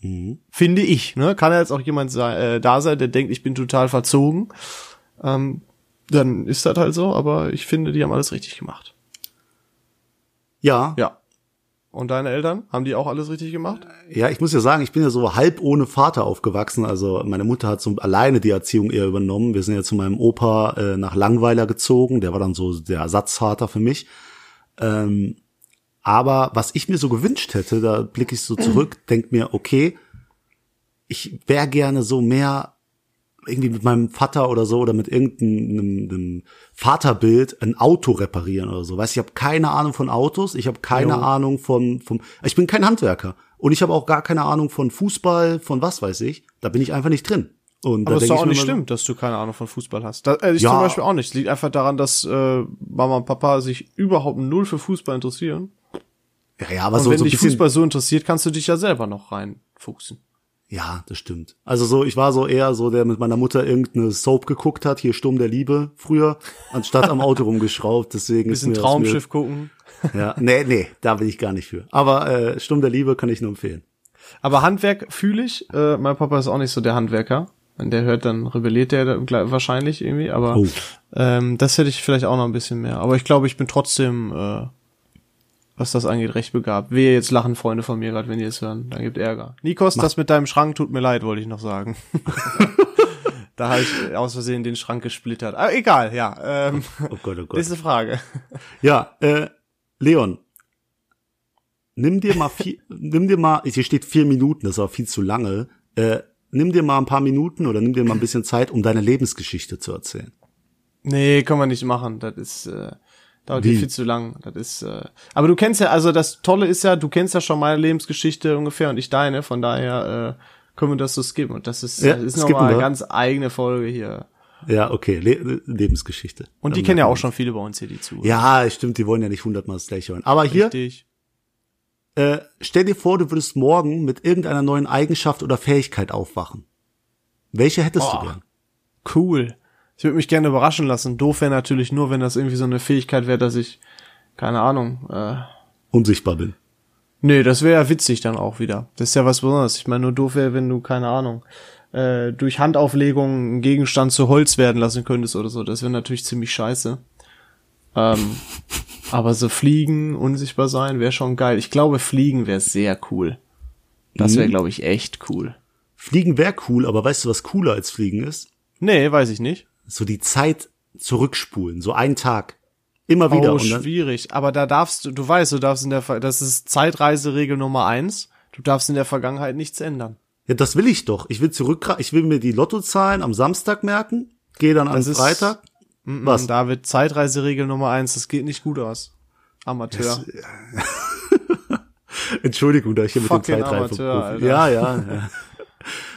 Mhm. Finde ich, ne? Kann ja jetzt auch jemand sei, äh, da sein, der denkt, ich bin total verzogen. Ähm, dann ist das halt so, aber ich finde, die haben alles richtig gemacht. Ja, Ja. Und deine Eltern? Haben die auch alles richtig gemacht? Ja, ich muss ja sagen, ich bin ja so halb ohne Vater aufgewachsen. Also meine Mutter hat so alleine die Erziehung eher übernommen. Wir sind ja zu meinem Opa äh, nach Langweiler gezogen. Der war dann so der Ersatzvater für mich. Ähm, aber was ich mir so gewünscht hätte, da blicke ich so zurück, denk mir, okay, ich wäre gerne so mehr irgendwie mit meinem Vater oder so oder mit irgendeinem einem Vaterbild ein Auto reparieren oder so. Weißt, ich habe keine Ahnung von Autos, ich habe keine Jo. Ahnung von vom ich bin kein Handwerker und ich habe auch gar keine Ahnung von Fußball, von was weiß ich. Da bin ich einfach nicht drin. Und Aber es ist doch auch nicht stimmt, dass du keine Ahnung von Fußball hast. Da, äh, ich Ja. zum Beispiel auch nicht. Es liegt einfach daran, dass äh, Mama und Papa sich überhaupt null für Fußball interessieren. Ja, ja, aber Und so, wenn so dich Fußball so interessiert, kannst du dich ja selber noch reinfuchsen. Ja, das stimmt. Also so, ich war so eher so, der mit meiner Mutter irgendeine Soap geguckt hat, hier Sturm der Liebe früher, anstatt am Auto rumgeschraubt. Deswegen Bisschen ist mir Traumschiff gucken. Mir, ja, nee, nee, da bin ich gar nicht für. Aber äh, Sturm der Liebe kann ich nur empfehlen. Aber Handwerk fühle ich. Äh, mein Papa ist auch nicht so der Handwerker. Wenn der hört, dann rebelliert der wahrscheinlich irgendwie. Aber Oh. ähm, das hätte ich vielleicht auch noch ein bisschen mehr. Aber ich glaube, ich bin trotzdem, äh, was das angeht, recht begabt. Wehe, jetzt lachen Freunde von mir gerade, wenn die es hören. Dann gibt Ärger. Nikos, das mit deinem Schrank tut mir leid, wollte ich noch sagen. da habe ich aus Versehen den Schrank gesplittert. Aber egal, ja. Ähm, Oh Gott, oh Gott. nächste Frage. Ja, äh, Leon, nimm dir mal vier, nimm dir mal, hier steht vier Minuten, das ist aber viel zu lange. Äh, nimm dir mal ein paar Minuten oder nimm dir mal ein bisschen Zeit, um deine Lebensgeschichte zu erzählen. Nee, kann man nicht machen. Das ist äh, dauert Wie? viel zu lang. Das ist. Äh, aber du kennst ja, also das Tolle ist ja, du kennst ja schon meine Lebensgeschichte ungefähr und ich deine. Von daher äh, können wir das so skippen. Und das ist, Ja, das ist nochmal eine ganz eigene Folge hier. Ja, okay, Le Lebensgeschichte. Und die Dann kennen ja auch schon viele bei uns hier, die zu. Ja, stimmt, die wollen ja nicht hundertmal das gleiche hören. Aber hier, Richtig. äh, stell dir vor, du würdest morgen mit irgendeiner neuen Eigenschaft oder Fähigkeit aufwachen. Welche hättest Oh. du gern? Cool. Ich würde mich gerne überraschen lassen. Doof wäre natürlich nur, wenn das irgendwie so eine Fähigkeit wäre, dass ich, keine Ahnung, äh, Unsichtbar bin. Nee, das wäre ja witzig dann auch wieder. Das ist ja was Besonderes. Ich meine, nur doof wäre, wenn du, keine Ahnung, äh, durch Handauflegung einen Gegenstand zu Holz werden lassen könntest oder so. Das wäre natürlich ziemlich scheiße. Ähm, aber so fliegen, unsichtbar sein, wäre schon geil. Ich glaube, fliegen wäre sehr cool. Das wäre, Mhm. glaube ich, echt cool. Fliegen wäre cool, aber weißt du, was cooler als Fliegen ist? Nee, weiß ich nicht. So die Zeit zurückspulen, so einen Tag. Immer wieder. Oh, schwierig. Aber da darfst du, du weißt, du darfst in der, Ver das ist Zeitreiseregel Nummer eins. Du darfst in der Vergangenheit nichts ändern. ja, das will ich doch. Ich will zurück, ich will mir die Lottozahlen am Samstag merken, gehe dann am Das ist- Freitag. Mm, Was? David, Zeitreiseregel Nummer eins, das geht nicht gut aus. Amateur. Entschuldigung, da ich hier mit dem Fucking Zeitreifen. Ja, ja, ja.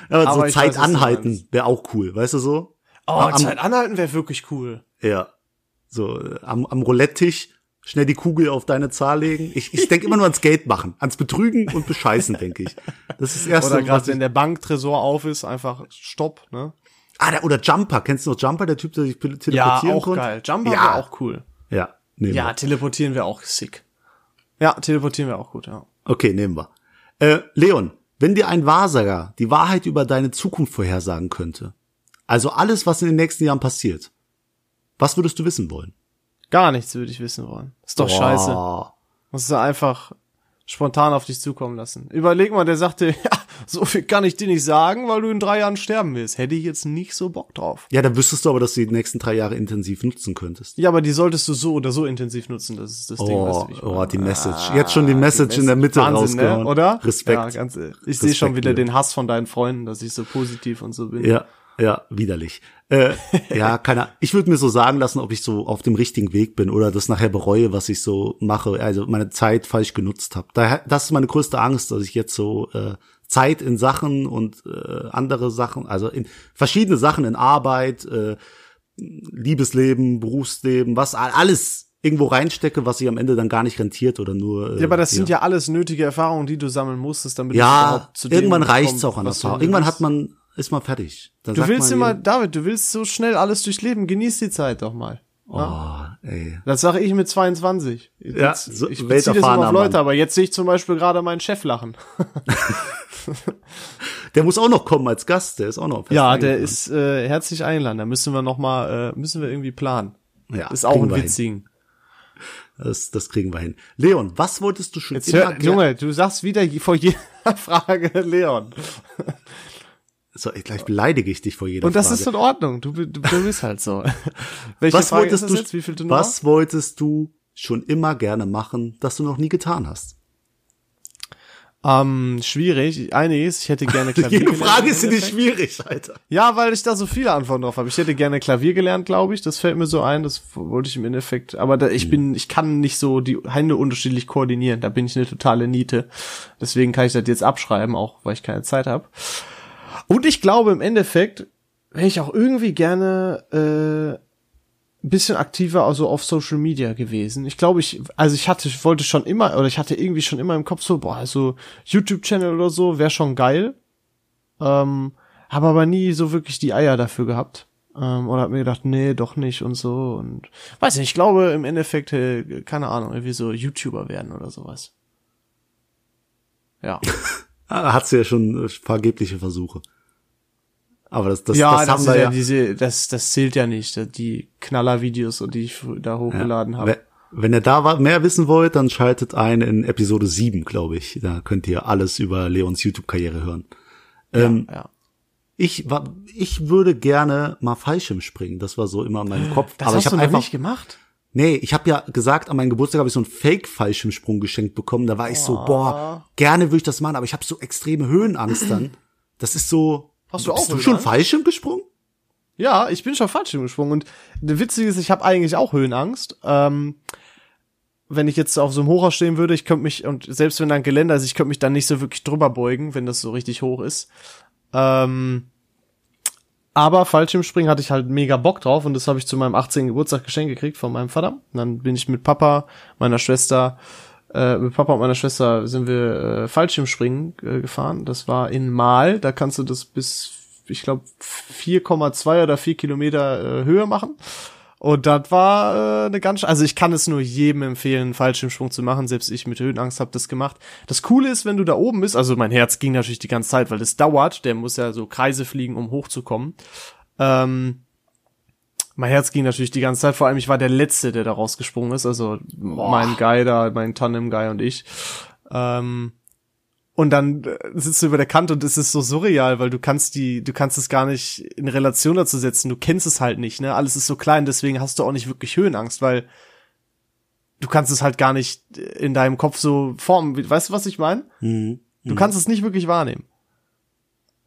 Aber, Aber so Zeit weiß, anhalten wäre auch cool, weißt du so? Oh, Am- Zeit anhalten wäre wirklich cool. Ja. So, äh, am, am Roulette-Tisch schnell die Kugel auf deine Zahl legen. Ich, ich denke immer nur ans Geld machen, ans Betrügen und Bescheißen, denke ich. Das ist das erste, Oder was gerade wenn der Banktresor auf ist, einfach Stopp, ne? Ah, der, oder Jumper. Kennst du noch Jumper, der Typ, der sich tele- teleportieren konnte? Jumper Ja. wäre auch cool. Ja, nehmen Ja, wir. teleportieren wäre auch sick. Ja, teleportieren wäre auch gut, ja. Okay, nehmen wir. Äh, Leon, wenn dir ein Wahrsager die Wahrheit über deine Zukunft vorhersagen könnte, also alles, was in den nächsten Jahren passiert, was würdest du wissen wollen? Gar nichts würde ich wissen wollen. Ist doch Boah. scheiße. Musst du einfach spontan auf dich zukommen lassen. Überleg mal, der sagte, ja, so viel kann ich dir nicht sagen, weil du in drei Jahren sterben willst. Hätte ich jetzt nicht so Bock drauf. Ja, dann wüsstest du aber, dass du die nächsten drei Jahre intensiv nutzen könntest. Ja, aber die solltest du so oder so intensiv nutzen, das ist das Ding, Oh, weißt du, wie ich oh, meine. die Message. Jetzt schon die Ah, Message in der Mitte Wahnsinn, rausgehauen. Ne? Oder? Respekt. Ja, ganz, ich sehe schon wieder Leon. den Hass von deinen Freunden, dass ich so positiv und so bin. Ja, ja, widerlich. Äh, ja, keine Ich würde mir so sagen lassen, ob ich so auf dem richtigen Weg bin oder das nachher bereue, was ich so mache, also meine Zeit falsch genutzt habe. Daher, das ist meine größte Angst, dass ich jetzt so äh, Zeit in Sachen und äh, andere Sachen, also in verschiedene Sachen in Arbeit, äh, Liebesleben, Berufsleben, was alles irgendwo reinstecke, was sich am Ende dann gar nicht rentiert oder nur. Äh, Ja, aber das sind ja alles nötige Erfahrungen, die du sammeln musstest, damit du ja, überhaupt zu irgendwann reicht's auch an du Erfahrung. Irgendwann hat man, ist man fertig. Dann Du willst immer, David, du willst so schnell alles durchleben. Genieß die Zeit doch mal. Oh, ey. Das sage ich mit 22. Ja, Jetzt, so ich beziehe das immer auf Leute, Mann. aber jetzt sehe ich zum Beispiel gerade meinen Chef lachen. Der muss auch noch kommen als Gast, der ist auch noch. Ja, der eingeplant. ist äh, herzlich eingeladen. Da müssen wir noch mal, äh, müssen wir irgendwie planen. ja, ist auch ein witzigen. Das, das kriegen wir hin. Leon, was wolltest du schon Jetzt immer hör, Junge, du sagst wieder vor jeder Frage Leon. So, ich- gleich beleidige ich dich vor jeder Und das Frage. ist in Ordnung. Du, du, du bist halt so. Welche was Frage wolltest du, jetzt? Wie viel Nummer? was wolltest du schon immer gerne machen, das du noch nie getan hast? Ähm, schwierig. Einiges. Ich hätte gerne Klavier Jede gelernt Frage ist nicht schwierig, Alter. Ja, weil ich da so viele Antworten drauf habe. Ich hätte gerne Klavier gelernt, glaube ich. Das fällt mir so ein. Das wollte ich im Endeffekt. Aber da, ich bin, ich kann nicht so die Hände unterschiedlich koordinieren. Da bin ich eine totale Niete. Deswegen kann ich das jetzt abschreiben, auch weil ich keine Zeit habe. Und ich glaube im Endeffekt wäre ich auch irgendwie gerne äh, ein bisschen aktiver also auf Social Media gewesen. Ich glaube, ich, also ich hatte, ich wollte schon immer, oder ich hatte irgendwie schon immer im Kopf so, boah, also YouTube-Channel oder so wäre schon geil. Ähm, habe aber nie so wirklich die Eier dafür gehabt. Ähm, oder hab mir gedacht, nee, doch nicht und so. Und weiß nicht, ich glaube im Endeffekt, äh, keine Ahnung, irgendwie so YouTuber werden oder sowas. Ja. Ah, Hat's ja schon äh, vergebliche Versuche. Aber das, das, ja, das, das, haben wir ja, ja. diese, das, das zählt ja nicht, die Knaller-Videos, die ich da hochgeladen habe. Wenn, ihr da mehr wissen wollt, dann schaltet ein in Episode 7, glaube ich. Da könnt ihr alles über Leons YouTube-Karriere hören. Ähm, ja. ich, ich würde gerne mal Fallschirm springen. Das war so immer in meinem Kopf. Das Aber hast ich du habe noch einfach, nicht gemacht? nee, ich habe ja gesagt, an meinem Geburtstag habe ich so einen Fake-Fallschirmsprung geschenkt bekommen. Da war ich so, Oh. boah, gerne würde ich das machen, aber ich habe so extreme Höhenangst dann. Das ist so. Hast du auch Bist du schon? Fallschirm gesprungen? Ja, ich bin schon Fallschirm gesprungen und das Witzige ist, ich habe eigentlich auch Höhenangst. Ähm, wenn ich jetzt auf so einem Hochhaus stehen würde, ich könnte mich, und selbst wenn da ein Geländer ist, ich könnte mich dann nicht so wirklich drüber beugen, wenn das so richtig hoch ist. Ähm, aber Fallschirmspringen hatte ich halt mega Bock drauf und das habe ich zu meinem 18. Geburtstag geschenkt gekriegt von meinem Vater. Und dann bin ich mit Papa, meiner Schwester, äh, mit Papa und meiner Schwester sind wir äh, Fallschirmspringen äh, gefahren. Das war in Mal, da kannst du das bis, ich glaube, 4,2 oder 4 Kilometer äh, Höhe machen. Und das war äh, eine ganz, also ich kann es nur jedem empfehlen, Fallschirmsprung zu machen. Selbst ich mit Höhenangst habe das gemacht. Das Coole ist, wenn du da oben bist, also mein Herz ging natürlich die ganze Zeit, weil das dauert. Der muss ja so Kreise fliegen, um hochzukommen. Ähm, mein Herz ging natürlich die ganze Zeit. Vor allem, ich war der Letzte, der da rausgesprungen ist. Also mein Guy da, mein Tandem-Guy und ich. Ähm, und dann äh, sitzt du über der Kante und es ist so surreal, weil du kannst die, du kannst es gar nicht in Relation dazu setzen. Du kennst es halt nicht, ne? Alles ist so klein, deswegen hast du auch nicht wirklich Höhenangst, weil du kannst es halt gar nicht in deinem Kopf so formen. Weißt du, was ich meine? Mhm. Du kannst es nicht wirklich wahrnehmen.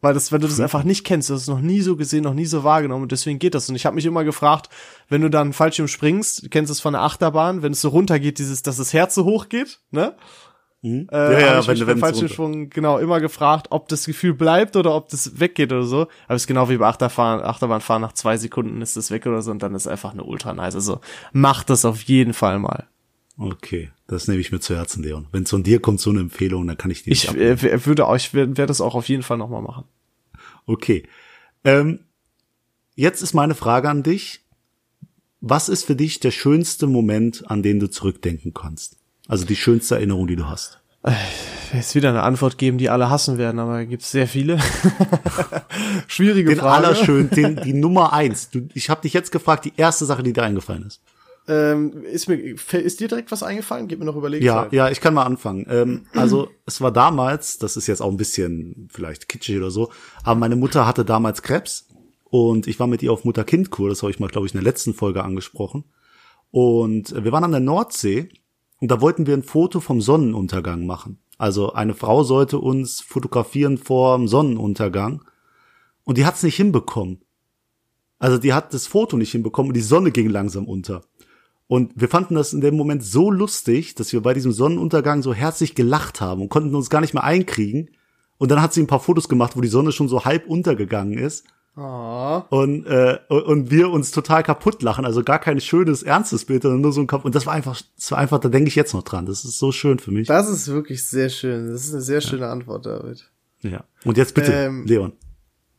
Weil das, wenn du das einfach nicht kennst, du hast es noch nie so gesehen, noch nie so wahrgenommen und deswegen geht das. Und ich habe mich immer gefragt, wenn du dann Fallschirm springst, du kennst es von der Achterbahn, wenn es so runtergeht, dieses, dass das Herz so hoch geht, ne? Mhm. Äh, ja, ja, ich wenn, mich wenn Fallschirmsprung genau immer gefragt, ob das Gefühl bleibt oder ob das weggeht oder so. Aber es ist genau wie bei Achterfahren, Achterbahnfahren, nach zwei Sekunden ist das weg oder so und dann ist einfach eine ultra nice. Also mach das auf jeden Fall mal. Okay, das nehme ich mir zu Herzen, Leon. Wenn von dir kommt so eine Empfehlung, dann kann ich die Ich äh, würde auch, ich werde werd das auch auf jeden Fall nochmal machen. Okay. Ähm, jetzt ist meine Frage an dich. Was ist für dich der schönste Moment, an den du zurückdenken kannst? Also die schönste Erinnerung, die du hast. Jetzt wieder eine Antwort geben, die alle hassen werden, aber gibt es sehr viele. Schwierige Den Frage. den, die Nummer eins. Du, ich habe dich jetzt gefragt, die erste Sache, die dir eingefallen ist. Ähm, ist mir, ist dir direkt was eingefallen? Gib mir noch überlegen. Ja, ja, ich kann mal anfangen. Ähm, also es war damals, das ist jetzt auch ein bisschen vielleicht kitschig oder so, aber meine Mutter hatte damals Krebs und ich war mit ihr auf Mutter-Kind-Kur, das habe ich mal, glaube ich, in der letzten Folge angesprochen. Und wir waren an der Nordsee und da wollten wir ein Foto vom Sonnenuntergang machen. Also eine Frau sollte uns fotografieren vor dem Sonnenuntergang und die hat es nicht hinbekommen. Also die hat das Foto nicht hinbekommen und die Sonne ging langsam unter. Und wir fanden das in dem Moment so lustig, dass wir bei diesem Sonnenuntergang so herzlich gelacht haben und konnten uns gar nicht mehr einkriegen. Und dann hat sie ein paar Fotos gemacht, wo die Sonne schon so halb untergegangen ist. Oh. Und, äh, und wir uns total kaputt lachen. Also gar kein schönes, ernstes Bild, sondern nur so ein kaputt. Und das war einfach, das war einfach, da denke ich jetzt noch dran. Das ist so schön für mich. Das ist wirklich sehr schön. Das ist eine sehr schöne Antwort, David. Ja. Und jetzt bitte, Ähm, Leon.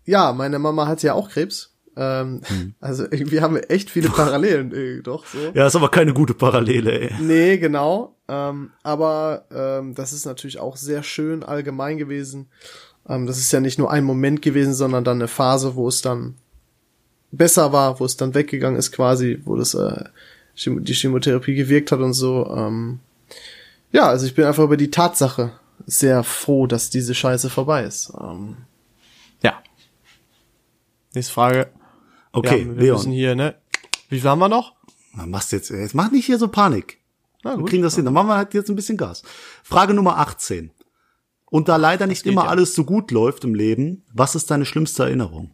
Ja, meine Mama hat ja auch Krebs. Ähm, Also irgendwie haben wir echt viele Parallelen, äh, doch so. Ja, ist aber keine gute Parallele, ey. Nee, genau. Ähm, aber ähm, das ist natürlich auch sehr schön allgemein gewesen. Ähm, das ist ja nicht nur ein Moment gewesen, sondern dann eine Phase, wo es dann besser war, wo es dann weggegangen ist quasi, wo das äh, die Chemotherapie gewirkt hat und so. Ähm, ja, also ich bin einfach über die Tatsache sehr froh, dass diese Scheiße vorbei ist. Ähm, ja. Nächste Frage. Okay, ja, wir Leon. müssen hier, ne? Wie viel haben wir noch? Na, machst jetzt, jetzt mach nicht hier so Panik. Na Wir gut. kriegen das hin. Dann machen wir halt jetzt ein bisschen Gas. Frage Nummer 18. Und da leider nicht immer ja. alles so gut läuft im Leben, was ist deine schlimmste Erinnerung?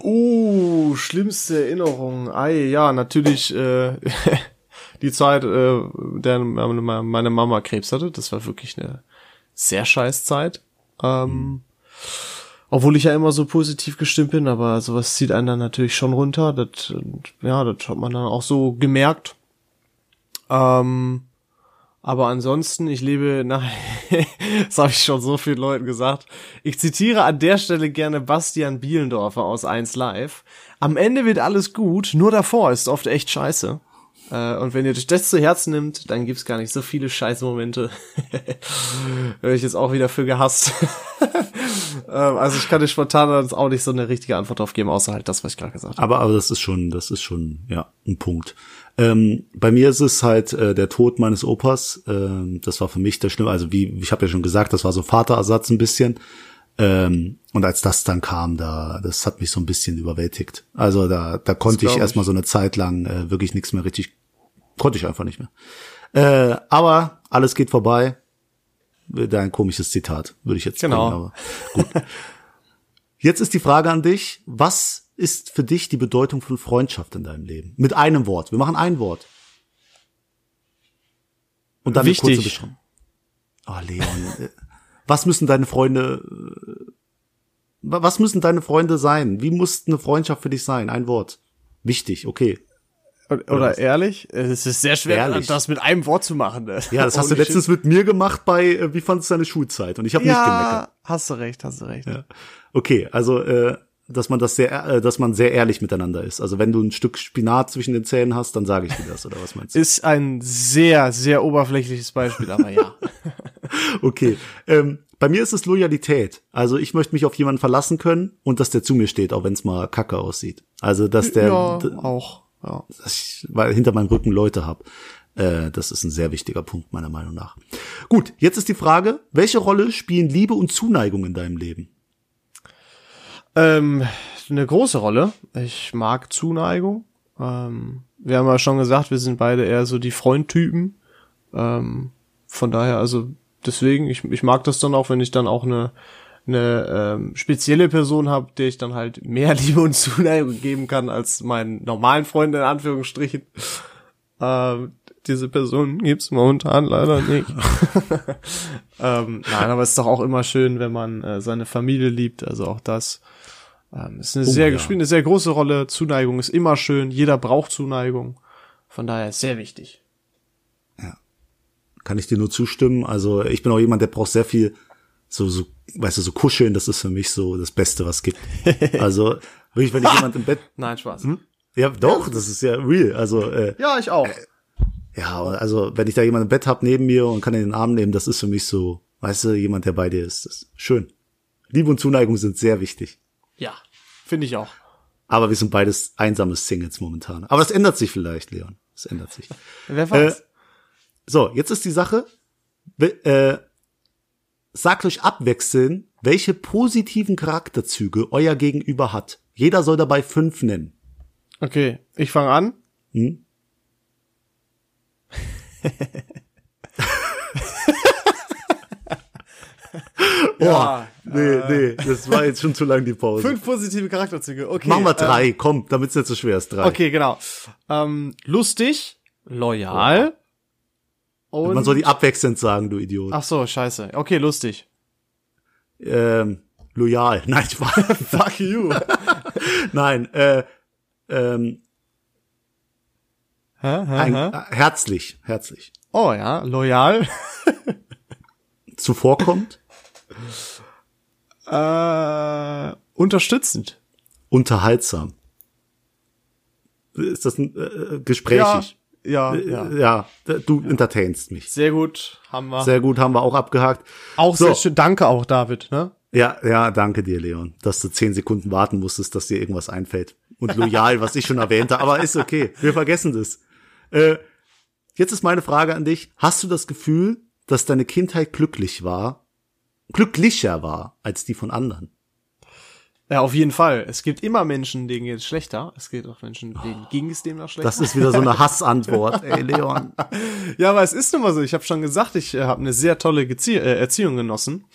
Uh, schlimmste Erinnerung. Ei, ja, natürlich äh, die Zeit, äh, der meine Mama Krebs hatte. Das war wirklich eine sehr scheiß Zeit. Ähm, obwohl ich ja immer so positiv gestimmt bin, aber sowas zieht einen dann natürlich schon runter. Das, ja, das hat man dann auch so gemerkt. Ähm, aber ansonsten, ich lebe nach, das habe ich schon so vielen Leuten gesagt. Ich zitiere an der Stelle gerne Bastian Bielendorfer aus 1 Live. Am Ende wird alles gut, nur davor ist oft echt scheiße. Äh, und wenn ihr das zu Herzen nimmt, dann gibt's gar nicht so viele scheiße Momente. Hör ich jetzt auch wieder für gehasst. ähm, also ich kann dir spontan jetzt auch nicht so eine richtige Antwort drauf geben, außer halt das, was ich gerade gesagt habe. Aber, aber das ist schon, das ist schon, ja, ein Punkt. Ähm, bei mir ist es halt äh, der Tod meines Opas. Ähm, das war für mich der Schlimme. Also wie, ich habe ja schon gesagt, das war so Vaterersatz ein bisschen. Ähm, und als das dann kam, da, das hat mich so ein bisschen überwältigt. Also da, da konnte ich ich. erstmal so eine Zeit lang äh, wirklich nichts mehr richtig, konnte ich einfach nicht mehr. Äh, aber alles geht vorbei. Wieder ein komisches Zitat, würde ich jetzt Genau. bringen, gut. Jetzt ist die Frage an dich, was ist für dich die Bedeutung von Freundschaft in deinem Leben? Mit einem Wort. Wir machen ein Wort. Und dann eine Wichtig. kurze Beschreibung. Oh, Leon, äh, was müssen deine Freunde, äh, wa- was müssen deine Freunde sein? Wie muss eine Freundschaft für dich sein? Ein Wort. Wichtig, okay. Oder, oder ehrlich? Es ist sehr schwer, Ehrlich. das mit einem Wort zu machen. Ne? Ja, das hast du shit. letztens mit mir gemacht bei, äh, wie fandest du deine Schulzeit? Und ich habe nicht gemeckert. Ja, hast du recht, hast du recht. Okay, also äh, dass man das sehr, äh, dass man sehr ehrlich miteinander ist. Also wenn du ein Stück Spinat zwischen den Zähnen hast, dann sage ich dir das oder was meinst du? Ist ein sehr, sehr oberflächliches Beispiel, aber ja. Okay, ähm, bei mir ist es Loyalität. Also ich möchte mich auf jemanden verlassen können und dass der zu mir steht, auch wenn es mal kacke aussieht. Also dass der, ja, auch. Ja. dass ich weil hinter meinem Rücken Leute habe. Äh, das ist ein sehr wichtiger Punkt meiner Meinung nach. Gut, jetzt ist die Frage: Welche Rolle spielen Liebe und Zuneigung in deinem Leben? Ähm, eine große Rolle. Ich mag Zuneigung. Ähm, wir haben ja schon gesagt, wir sind beide eher so die Freundtypen. Ähm, von daher, also deswegen, ich, ich mag das dann auch, wenn ich dann auch eine, eine ähm, spezielle Person habe, der ich dann halt mehr Liebe und Zuneigung geben kann als meinen normalen Freunden in Anführungsstrichen. Ähm, diese Person gibt's momentan leider nicht. ähm, nein, aber es ist doch auch immer schön, wenn man äh, seine Familie liebt, also auch das. Ähm, ist eine sehr, ja. spielt eine sehr große Rolle. Zuneigung ist immer schön. Jeder braucht Zuneigung. Von daher ist sehr wichtig. Kann ich dir nur zustimmen. Also ich bin auch jemand, der braucht sehr viel so, so, weißt du, so kuscheln, das ist für mich so das Beste, was es gibt. Also, wirklich, wenn ich jemand im Bett, Nein, Spaß. ja, doch, das ist ja real. Also, äh, Ja, ich auch. ja, also, wenn ich da jemanden im Bett hab neben mir und kann ihn in den Arm nehmen, das ist für mich so, weißt du, jemand, der bei dir ist. Das ist schön. Liebe und Zuneigung sind sehr wichtig. Finde ich auch. Aber wir sind beides einsame Singles momentan. Aber das ändert sich vielleicht, Leon. Das ändert sich. Wer weiß. Äh, So, jetzt ist die Sache, äh, sagt euch abwechselnd, welche positiven Charakterzüge euer Gegenüber hat. Jeder soll dabei fünf nennen. okay, ich fange an. Hm? Ja, Nee, nee, das war jetzt schon zu lang die Pause. Fünf positive Charakterzüge. Okay. Machen wir ähm, drei, komm, damit es nicht so schwer ist. Drei. Okay, genau. Ähm, lustig, loyal und Man soll die abwechselnd sagen, du Idiot. Ach so, scheiße. Okay, lustig. Ähm, loyal. Nein, ich war, Fuck you. nein, äh, ähm, hä, hä, ein, hä? äh, herzlich, herzlich. Oh ja, loyal. Zuvorkommt, äh, unterstützend. unterhaltsam. Ist das ein, äh, gesprächig? Ja, ja. Ja, du entertainst mich. Sehr gut, haben wir. Sehr gut, haben wir auch abgehakt. auch So. sehr schön. Danke auch, David, ne? Ja, ja, danke dir, Leon, dass du zehn Sekunden warten musstest, dass dir irgendwas einfällt. Und loyal, was ich schon erwähnte, aber ist okay. Wir vergessen das. Äh, jetzt ist meine Frage an dich. Hast du das Gefühl, dass deine Kindheit glücklich war, glücklicher war als die von anderen? Ja, auf jeden Fall. Es gibt immer Menschen, denen geht es schlechter. Es gibt auch Menschen, denen ging es demnach schlechter. Das ist wieder so eine Hassantwort. Ey, Leon. Ja, aber es ist nun mal so. Ich habe schon gesagt, ich äh, habe eine sehr tolle Gezie äh, Erziehung genossen.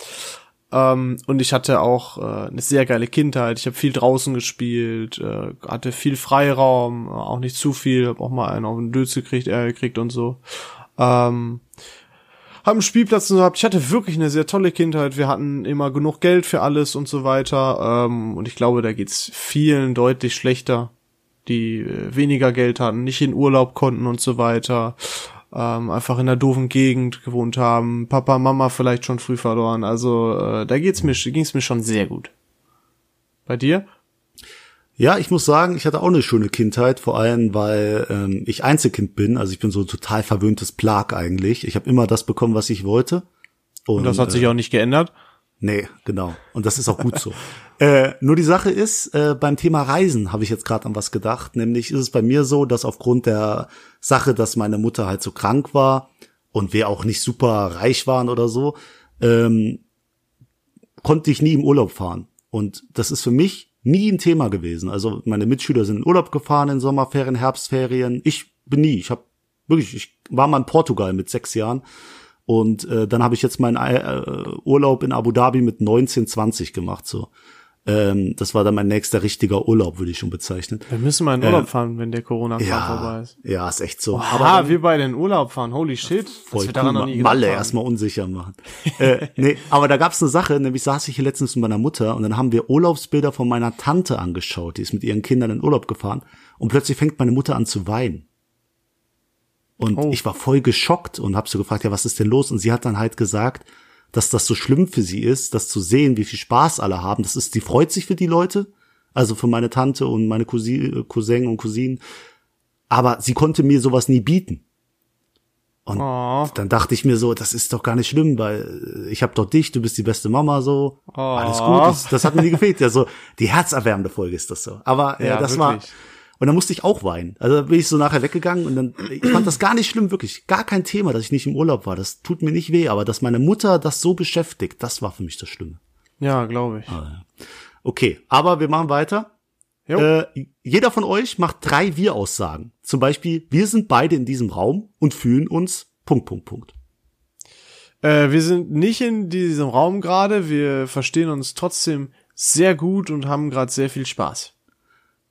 Ähm, und ich hatte auch äh, eine sehr geile Kindheit. Ich habe viel draußen gespielt, äh, hatte viel Freiraum, äh, auch nicht zu viel, habe auch mal einen auf den Dötz gekriegt, äh, gekriegt und so. Ähm, haben Spielplatz gehabt. Ich hatte wirklich eine sehr tolle Kindheit. Wir hatten immer genug Geld für alles und so weiter. Ähm, und ich glaube, da geht's vielen deutlich schlechter, die äh, weniger Geld hatten, nicht in Urlaub konnten und so weiter. Ähm, einfach in einer doofen Gegend gewohnt haben, Papa, Mama vielleicht schon früh verloren. Also äh, da geht's mir, ging's mir schon sehr gut. Bei dir? Ja, ich muss sagen, ich hatte auch eine schöne Kindheit, vor allem weil ähm, ich Einzelkind bin. Also ich bin so ein total verwöhntes Plag eigentlich. Ich habe immer das bekommen, was ich wollte. Und das hat sich auch nicht geändert. Nee, genau. Und das ist auch gut so. äh, nur die Sache ist, äh, beim Thema Reisen habe ich jetzt gerade an was gedacht. Nämlich ist es bei mir so, dass aufgrund der Sache, dass meine Mutter halt so krank war und wir auch nicht super reich waren oder so, ähm, konnte ich nie im Urlaub fahren. Und das ist für mich nie ein Thema gewesen. Also meine Mitschüler sind in Urlaub gefahren in Sommerferien, Herbstferien. Ich bin nie. Ich habe wirklich, ich war mal in Portugal mit sechs Jahren. Und äh, dann habe ich jetzt meinen äh, Urlaub in Abu Dhabi mit 19, 20 gemacht. So, ähm, das war dann mein nächster richtiger Urlaub, würde ich schon bezeichnen. Wir müssen mal in Urlaub fahren, wenn der vorbei Ja, ist. ja, ist echt so. Aber dann- wir beide in Urlaub fahren, holy shit. voll dass wir cool, daran noch nie Malle haben. erstmal unsicher machen. äh, nee, aber da gab's eine Sache, nämlich saß ich hier letztens mit meiner Mutter und dann haben wir Urlaubsbilder von meiner Tante angeschaut, die ist mit ihren Kindern in Urlaub gefahren und plötzlich fängt meine Mutter an zu weinen. Und Oh. ich war voll geschockt und hab so gefragt, ja, was ist denn los? Und sie hat dann halt gesagt, dass das so schlimm für sie ist, das zu sehen, wie viel Spaß alle haben. Das ist, sie freut sich für die Leute, also für meine Tante und meine Cousin, Cousin und Cousinen. Aber sie konnte mir sowas nie bieten. Und Oh. dann dachte ich mir so, das ist doch gar nicht schlimm, weil ich habe doch dich, du bist die beste Mama, so Oh. alles gut. Das, das hat mir nie gefehlt. Ja, so die herzerwärmende Folge ist das so. Aber ja, Ja, das war wirklich. Und dann musste ich auch weinen. Also da bin ich so nachher weggegangen und dann ich fand das gar nicht schlimm, wirklich gar kein Thema, dass ich nicht im Urlaub war. Das tut mir nicht weh, aber dass meine Mutter das so beschäftigt, das war für mich das Schlimme. Ja, glaube ich. Okay, aber wir machen weiter. Äh, jeder von euch macht drei Wir-Aussagen. Zum Beispiel, wir sind beide in diesem Raum und fühlen uns Punkt, Punkt, Punkt. Äh, wir sind nicht in diesem Raum gerade. Wir verstehen uns trotzdem sehr gut und haben gerade sehr viel Spaß.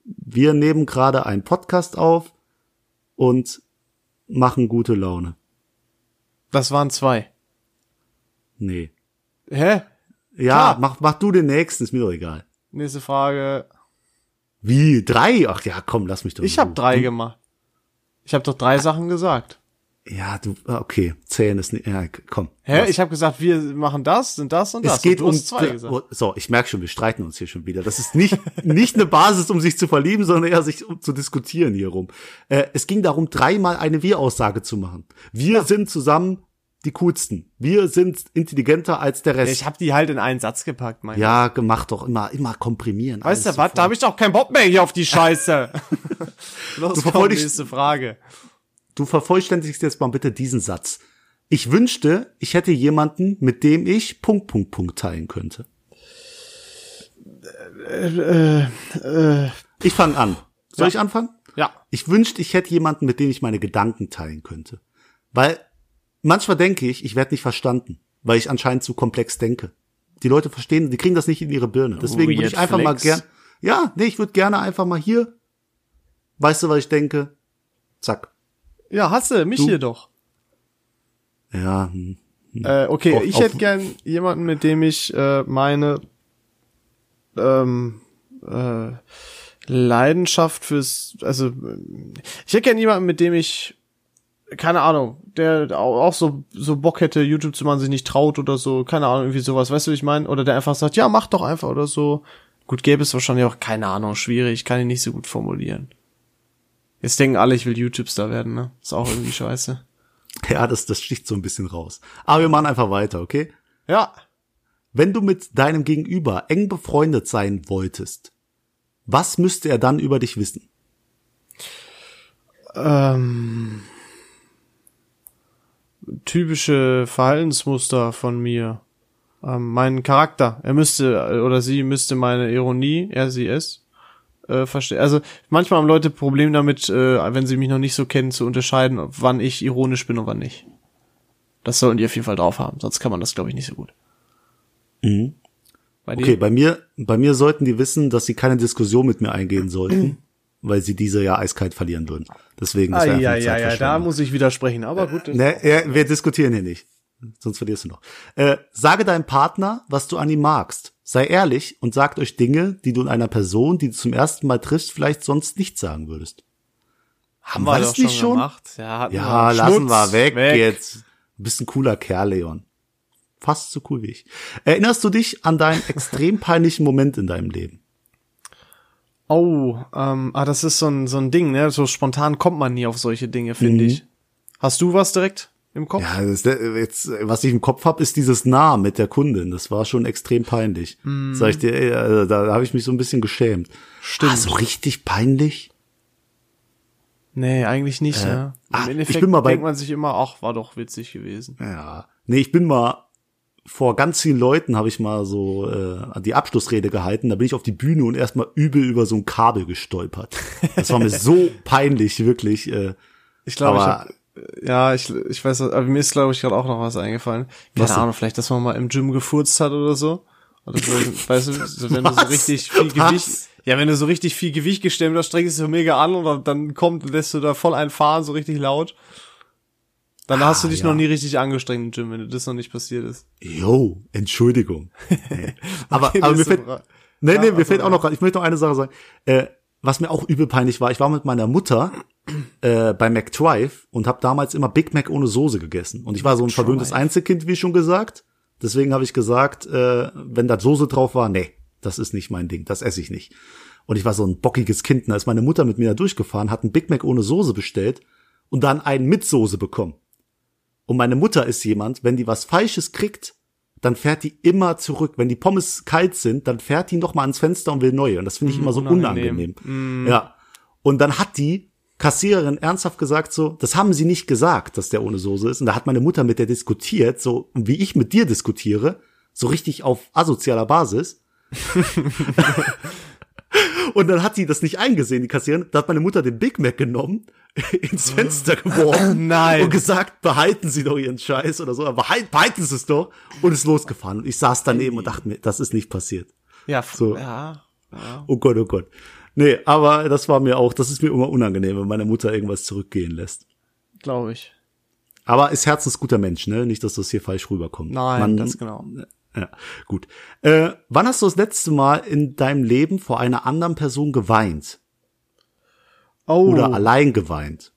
Wir nehmen gerade einen Podcast auf und machen gute Laune. Das waren zwei. Nee. Hä? Ja, Klar. mach, mach du den nächsten, ist mir doch egal. Nächste Frage. Wie? Drei? Ach ja, komm, lass mich doch. Ich habe drei gemacht. Ich habe doch drei Sachen gesagt. Ja, du, ah, okay, zählen ist nicht, ja, komm. Hä? lass. Ich habe gesagt, wir machen das und das und das. es geht du um, hast zwei gesagt. oh, so, ich merke schon, wir streiten uns hier schon wieder. Das ist nicht, nicht eine Basis, um sich zu verlieben, sondern eher sich um zu diskutieren hier rum. Äh, es ging darum, dreimal eine Wir-Aussage zu machen. Wir sind zusammen die coolsten. Wir sind intelligenter als der Rest. Ich habe die halt in einen Satz gepackt, mein ja, gemacht doch immer, immer komprimieren. Weißt du was? Da habe ich doch keinen Bock mehr hier auf die Scheiße. Los, komm, verfolgst- nächste Frage. Du vervollständigst jetzt mal bitte diesen Satz. Ich wünschte, ich hätte jemanden, mit dem ich Punkt, Punkt, Punkt teilen könnte. Ich fange an. Soll Ja. ich anfangen? Ja. Ich wünschte, ich hätte jemanden, mit dem ich meine Gedanken teilen könnte. Weil manchmal denke ich, ich werde nicht verstanden, weil ich anscheinend zu komplex denke. Die Leute verstehen, die kriegen das nicht in ihre Birne. Deswegen würde ich einfach mal flex. gern, ja, nee, ich würde gerne einfach mal hier, weißt du, was ich denke? Zack. Ja, hasse, mich Du? hier doch. Ja, hm. Äh, okay, Auf- ich hätte gern jemanden, mit dem ich äh, meine ähm, äh, Leidenschaft fürs, also ich hätte gern jemanden, mit dem ich keine Ahnung, der au- auch so so Bock hätte, YouTube zu machen, sich nicht traut oder so, keine Ahnung, irgendwie sowas, weißt du, wie ich meine? Oder der einfach sagt, ja, mach doch einfach oder so. Gut, gäbe es wahrscheinlich auch, keine Ahnung, schwierig, kann ich nicht so gut formulieren. Jetzt denken alle, ich will YouTube-Star werden, ne? Ist auch irgendwie scheiße. Ja, das, das sticht so ein bisschen raus. Aber wir machen einfach weiter, okay? Ja. Wenn du mit deinem Gegenüber eng befreundet sein wolltest, was müsste er dann über dich wissen? Ähm, typische Verhaltensmuster von mir. Ähm, mein Charakter. Er müsste äh, oder sie müsste meine Ironie, er, sie, es, äh, verstehen. Also manchmal haben Leute Probleme damit, äh, wenn sie mich noch nicht so kennen, zu unterscheiden, wann ich ironisch bin und wann nicht. Das sollten die auf jeden Fall drauf haben, sonst kann man das, glaube ich, nicht so gut. Mhm. Bei Okay, bei mir, bei mir sollten die wissen, dass sie keine Diskussion mit mir eingehen sollten, weil sie diese ja eiskalt verlieren würden. Deswegen das Ah, ja, ja, ja, da muss ich widersprechen, aber gut. das- Ne, ja, wir diskutieren hier nicht. Sonst verlierst du noch. Äh, sage deinem Partner, was du an ihm magst. Sei ehrlich und sagt euch Dinge, die du in einer Person, die du zum ersten Mal triffst, vielleicht sonst nicht sagen würdest. Haben wir das nicht schon? Gemacht. Ja, Ja, wir. lassen wir weg, jetzt. Du bist ein cooler Kerl, Leon. Fast so cool wie ich. Erinnerst du dich an deinen extrem peinlichen Moment in deinem Leben? Oh, ähm, ah, das ist so ein, so ein Ding, ne? So spontan kommt man nie auf solche Dinge, finde Mhm. ich. Hast du was direkt im Kopf? Ja, das, jetzt, was ich im Kopf habe, ist dieses Nah mit der Kundin. Das war schon extrem peinlich. Sag ich dir, ey, also, da, da habe ich mich so ein bisschen geschämt. Stimmt. Ah, so richtig peinlich? Nee, eigentlich nicht, ja. Im ah, ich Endeffekt bin mal bei- denkt man sich immer, ach, war doch witzig gewesen. Ja. Nee, ich bin mal vor ganz vielen Leuten habe ich mal so äh, die Abschlussrede gehalten. Da bin ich auf die Bühne und erstmal übel über so ein Kabel gestolpert. Das war mir so peinlich, wirklich. Äh, Ich glaube, ich Aber- hab, ja, ich, ich weiß, aber mir ist, glaube ich, gerade auch noch was eingefallen. Keine Was? Ahnung, vielleicht, dass man mal im Gym gefurzt hat oder so. Oder so, weißt du, so, wenn du so Was? richtig viel Was? Gewicht, ja, wenn du so richtig viel Gewicht gestemmt hast, strengst du mega an und dann- kommt, lässt du da voll einfahren, so richtig laut. Dann Ah, hast du dich ja. noch nie richtig angestrengt im Gym, wenn dir das noch nicht passiert ist. yo, Entschuldigung. Nee. aber Okay, aber mir fällt, bra- nee, Ja, nee, mir also, fällt auch noch, ich möchte noch eine Sache sagen. Äh, was mir auch übel peinlich war, ich war mit meiner Mutter äh, bei McDrive und habe damals immer Big Mac ohne Soße gegessen. Und ich war so ein verwöhntes Einzelkind, wie schon gesagt. Deswegen habe ich gesagt, äh, wenn da Soße drauf war, nee, das ist nicht mein Ding, das esse ich nicht. Und ich war so ein bockiges Kind. Da ist meine Mutter mit mir da durchgefahren, hat einen Big Mac ohne Soße bestellt und dann einen mit Soße bekommen. Und meine Mutter ist jemand, wenn die was Falsches kriegt, dann fährt die immer zurück. Wenn die Pommes kalt sind, dann fährt die noch mal ans Fenster und will neue. Und das finde ich immer so unangenehm. unangenehm. Ja. Und dann hat die Kassiererin ernsthaft gesagt so, das haben sie nicht gesagt, dass der ohne Soße ist. Und da hat meine Mutter mit der diskutiert, so wie ich mit dir diskutiere, so richtig auf asozialer Basis. Und dann hat die das nicht eingesehen, die Kassiererin. Da hat meine Mutter den Big Mac genommen, ins Fenster geworfen Nein. und gesagt, behalten Sie doch Ihren Scheiß oder so. Aber behal- behalten Sie es doch. Und ist losgefahren. Und ich saß daneben und dachte mir, das ist nicht passiert. Ja, So. ja. ja. Oh Gott, oh Gott. Nee, aber das war mir auch, das ist mir immer unangenehm, wenn meine Mutter irgendwas zurückgehen lässt. Glaube ich. Aber ist herzensguter Mensch, ne? Nicht, dass das hier falsch rüberkommt. Nein, Man- ganz genau. Ja, gut. Äh, wann hast du das letzte Mal in deinem Leben vor einer anderen Person geweint? Oh, Oder allein geweint?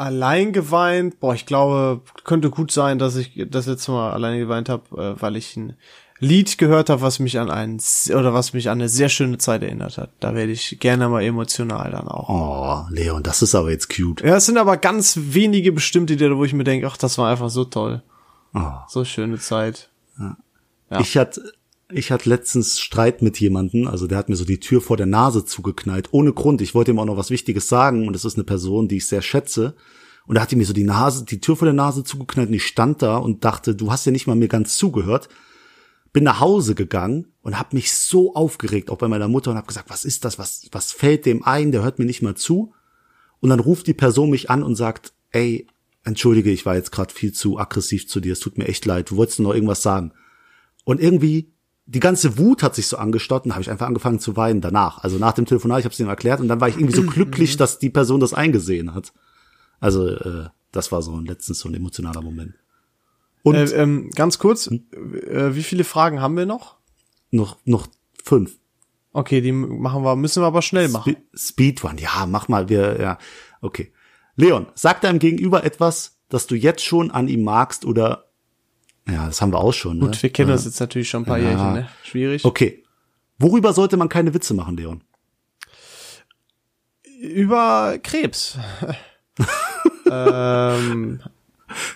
allein geweint. Boah, ich glaube, könnte gut sein, dass ich das letzte Mal allein geweint habe, äh, weil ich ein Lied gehört habe, was mich an einen oder was mich an eine sehr schöne Zeit erinnert hat. Da werde ich gerne mal emotional dann auch. Oh, Leon, das ist aber jetzt cute. Ja, es sind aber ganz wenige bestimmte wo ich mir denke, ach, das war einfach so toll. Oh. So schöne Zeit. Ja. Ich hatte, ich hatte letztens Streit mit jemanden, also der hat mir so die Tür vor der Nase zugeknallt, ohne Grund. Ich wollte ihm auch noch was Wichtiges sagen und es ist eine Person, die ich sehr schätze. Und da hat die mir so die Nase, die Tür vor der Nase zugeknallt und ich stand da und dachte, du hast ja nicht mal mir ganz zugehört. Bin nach Hause gegangen und habe mich so aufgeregt, auch bei meiner Mutter und habe gesagt, was ist das, was, was fällt dem ein, der hört mir nicht mal zu. Und dann ruft die Person mich an und sagt, ey, entschuldige, ich war jetzt gerade viel zu aggressiv zu dir, es tut mir echt leid, du wolltest noch irgendwas sagen. Und irgendwie, die ganze Wut hat sich so angestaut und habe ich einfach angefangen zu weinen danach. Also nach dem Telefonat, ich habe es ihm erklärt und dann war ich irgendwie so glücklich, dass die Person das eingesehen hat. Also äh, das war so ein letztens so ein emotionaler Moment. Und Äh, ähm, ganz kurz, Hm? äh, wie viele Fragen haben wir noch? noch noch fünf. Okay, die machen wir, müssen wir aber schnell machen. Spe- Speedrun, ja, mach mal, wir, ja, okay. Leon, sag deinem Gegenüber etwas, das du jetzt schon an ihm magst oder, ja, das haben wir auch schon, ne? Gut, wir kennen das jetzt natürlich schon ein paar Ja. Jährchen, ne? Schwierig. Okay. Worüber sollte man keine Witze machen, Leon? Über Krebs. ähm,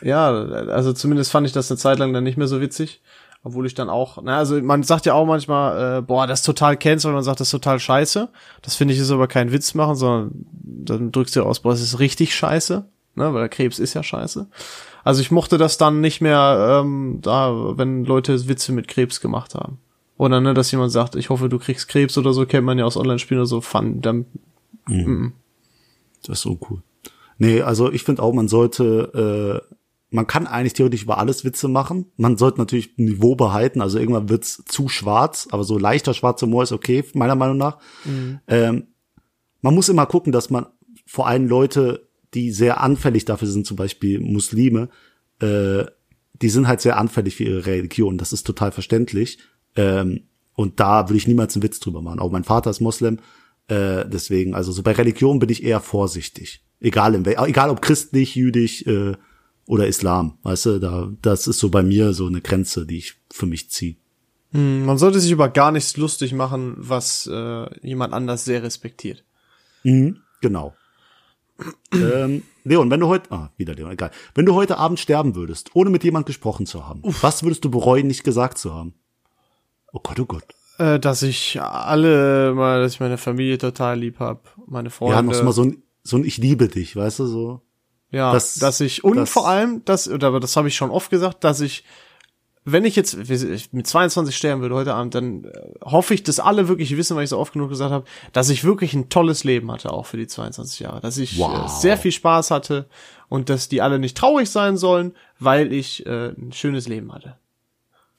ja, also zumindest fand ich das eine Zeit lang dann nicht mehr so witzig. Obwohl ich dann auch, na, also man sagt ja auch manchmal, äh, boah, das ist total cancel, man sagt, das ist total scheiße. Das finde ich ist aber kein Witz machen, sondern dann drückst du aus, boah, das ist richtig scheiße, ne, weil der Krebs ist ja scheiße. Also ich mochte das dann nicht mehr, ähm, da, wenn Leute Witze mit Krebs gemacht haben. Oder ne, dass jemand sagt, ich hoffe, du kriegst Krebs oder so, kennt man ja aus Online-Spielen oder so, fun, dann, mhm. Das ist so cool. Nee, also ich finde auch, man sollte, äh, man kann eigentlich theoretisch über alles Witze machen. Man sollte natürlich ein Niveau behalten, also irgendwann wird's zu schwarz, aber so leichter schwarzer Humor ist okay, meiner Meinung nach. Mhm. Ähm, man muss immer gucken, dass man vor allem Leute, die sehr anfällig dafür sind, zum Beispiel Muslime, äh, die sind halt sehr anfällig für ihre Religion. Das ist total verständlich. Ähm, und da würde ich niemals einen Witz drüber machen. Auch mein Vater ist Moslem. Äh, deswegen, also so bei Religion bin ich eher vorsichtig. Egal, in, egal ob christlich, jüdisch äh, oder Islam. Weißt du, da, das ist so bei mir so eine Grenze, die ich für mich ziehe. Hm, man sollte sich über gar nichts lustig machen, was äh, jemand anders sehr respektiert. Mhm, genau. Ähm, Leon, wenn du heute, ah, wieder Leon, egal. Wenn du heute Abend sterben würdest, ohne mit jemand gesprochen zu haben, Uff. was würdest du bereuen, nicht gesagt zu haben? Oh Gott, oh Gott. Äh, dass ich alle mal, dass ich meine Familie total lieb hab, meine Freunde. Ja, noch mal so ein, so ein Ich liebe dich, weißt du, so. Ja, das, dass ich, und das, vor allem, das, oder das habe ich schon oft gesagt, dass ich, wenn ich jetzt mit 22 sterben würde heute Abend, dann äh, hoffe ich, dass alle wirklich wissen, weil ich so oft genug gesagt habe, dass ich wirklich ein tolles Leben hatte, auch für die 22 Jahre. Dass ich äh, wow. sehr viel Spaß hatte und dass die alle nicht traurig sein sollen, weil ich äh, ein schönes Leben hatte.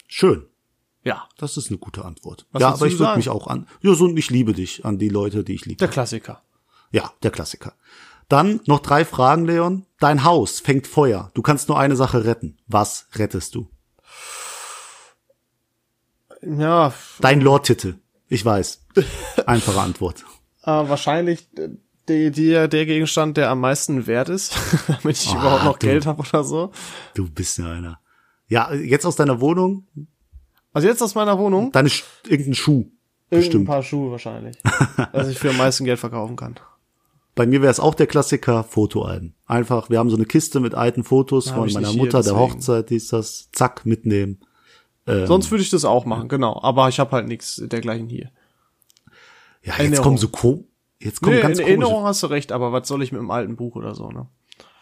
Schön. Ja. Das ist eine gute Antwort. Was ja, aber ich würde mich auch an. Ja, so ich liebe dich an die Leute, die ich liebe. Der Klassiker. Ja, der Klassiker. Dann noch drei Fragen, Leon. Dein Haus fängt Feuer. Du kannst nur eine Sache retten. Was rettest du? Ja. Dein Lordtitel. Ich weiß. Einfache Antwort. Äh, wahrscheinlich die, die, der Gegenstand, der am meisten wert ist, damit ich oh, überhaupt noch du, Geld habe oder so. Du bist ja einer. Ja, jetzt aus deiner Wohnung also jetzt aus meiner Wohnung? Deine Sch irgendein Schuh. Irgendein bestimmt. paar Schuhe wahrscheinlich. dass ich für am meisten Geld verkaufen kann. Bei mir wäre es auch der Klassiker Fotoalben. Einfach, wir haben so eine Kiste mit alten Fotos von meiner Mutter, der Hochzeit, die ist das, zack, mitnehmen. Ähm, Sonst würde ich das auch machen, genau. Aber ich habe halt nichts dergleichen hier. Ja, jetzt kommen so ko jetzt kommen nee, ganz in Erinnerung hast du recht, aber was soll ich mit einem alten Buch oder so, ne?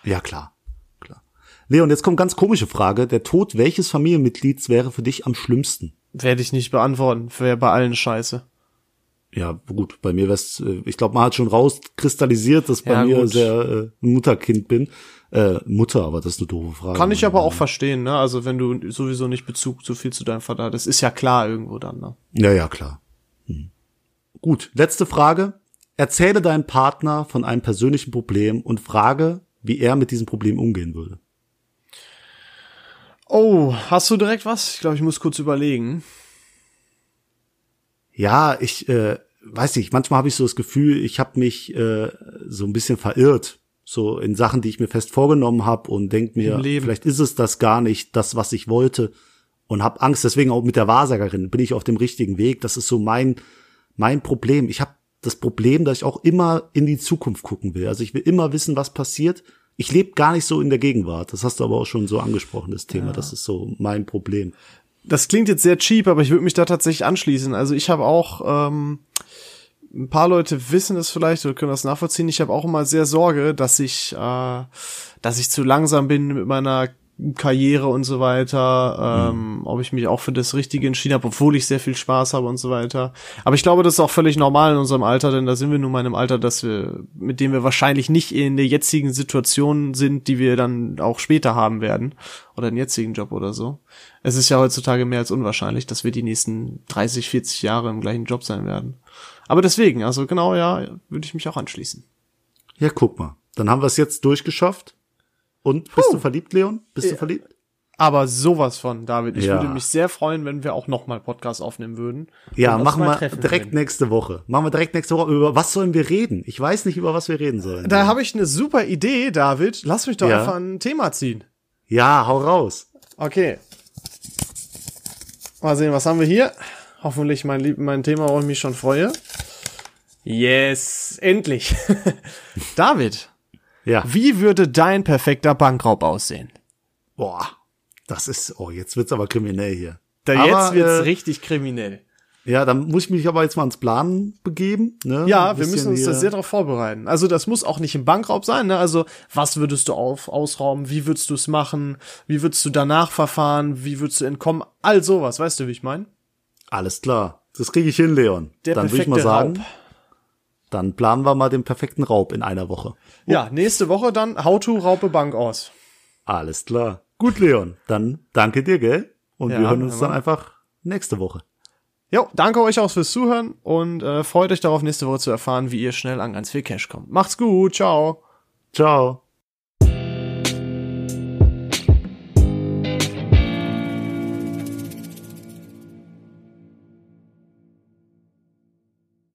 Ja, klar. Leon, jetzt kommt ganz komische Frage. Der Tod welches Familienmitglieds wäre für dich am schlimmsten? Werde ich nicht beantworten. Wäre bei allen scheiße. Ja, gut, bei mir wär's, äh, ich glaube, man hat schon rauskristallisiert, dass bei ja, mir gut. sehr äh, Mutterkind bin. Äh, Mutter, aber das ist eine doofe Frage. Kann ich aber auch verstehen, ne? Also wenn du sowieso nicht Bezug so viel zu deinem Vater das ist ja klar irgendwo dann, ne? Ja, ja, klar. Hm. Gut, letzte Frage. Erzähle deinem Partner von einem persönlichen Problem und frage, wie er mit diesem Problem umgehen würde. Oh, hast du direkt was? Ich glaube, ich muss kurz überlegen. Ja, ich äh, weiß nicht, manchmal habe ich so das Gefühl, ich habe mich äh, so ein bisschen verirrt, so in Sachen, die ich mir fest vorgenommen habe und denk mir, vielleicht ist es das gar nicht, das, was ich wollte und habe Angst. Deswegen auch mit der Wahrsagerin bin ich auf dem richtigen Weg. Das ist so mein mein Problem. Ich habe das Problem, dass ich auch immer in die Zukunft gucken will. Also ich will immer wissen, was passiert ich lebe gar nicht so in der Gegenwart. Das hast du aber auch schon so angesprochen, das Thema. Ja. Das ist so mein Problem. Das klingt jetzt sehr cheap, aber ich würde mich da tatsächlich anschließen. Also ich habe auch, ähm, ein paar Leute wissen das vielleicht oder können das nachvollziehen. Ich habe auch immer sehr Sorge, dass ich, äh, dass ich zu langsam bin mit meiner Karriere und so weiter, ähm, mhm. ob ich mich auch für das Richtige entschieden habe, obwohl ich sehr viel Spaß habe und so weiter. Aber ich glaube, das ist auch völlig normal in unserem Alter, denn da sind wir nun mal in einem Alter, dass wir, mit dem wir wahrscheinlich nicht in der jetzigen Situation sind, die wir dann auch später haben werden. Oder einen jetzigen Job oder so. Es ist ja heutzutage mehr als unwahrscheinlich, dass wir die nächsten 30, 40 Jahre im gleichen Job sein werden. Aber deswegen, also genau, ja, würde ich mich auch anschließen. Ja, guck mal. Dann haben wir es jetzt durchgeschafft. Und bist Puh. du verliebt, Leon? Bist ja. du verliebt? Aber sowas von, David. Ich ja. würde mich sehr freuen, wenn wir auch nochmal Podcast aufnehmen würden. Ja, machen wir direkt können. nächste Woche. Machen wir direkt nächste Woche. Über was sollen wir reden? Ich weiß nicht, über was wir reden sollen. Da ja. habe ich eine super Idee, David. Lass mich doch ja. einfach ein Thema ziehen. Ja, hau raus. Okay. Mal sehen, was haben wir hier? Hoffentlich mein, Lieb mein Thema, worauf ich mich schon freue. Yes, endlich. David, Ja. wie würde dein perfekter Bankraub aussehen? Boah, das ist, oh, jetzt wird's aber kriminell hier. Da aber, jetzt wird's äh, richtig kriminell. Ja, dann muss ich mich aber jetzt mal ins Planen begeben. Ne? Ja, wir müssen uns das sehr darauf vorbereiten. Also das muss auch nicht ein Bankraub sein. Ne? Also was würdest du auf, ausrauben? Wie würdest du es machen? Wie würdest du danach verfahren? Wie würdest du entkommen? All sowas, weißt du, wie ich meine? Alles klar. Das kriege ich hin, Leon. Der dann würde ich mal sagen, Raub. Dann planen wir mal den perfekten Raub in einer Woche. Ja, nächste Woche dann How to Raupe Bank aus. Alles klar. Gut, Leon. Dann danke dir, gell? Und Ja, wir hören uns dann einfach nächste Woche. Jo, danke euch auch fürs Zuhören und äh, freut euch darauf, nächste Woche zu erfahren, wie ihr schnell an ganz viel Cash kommt. Macht's gut, ciao. Ciao.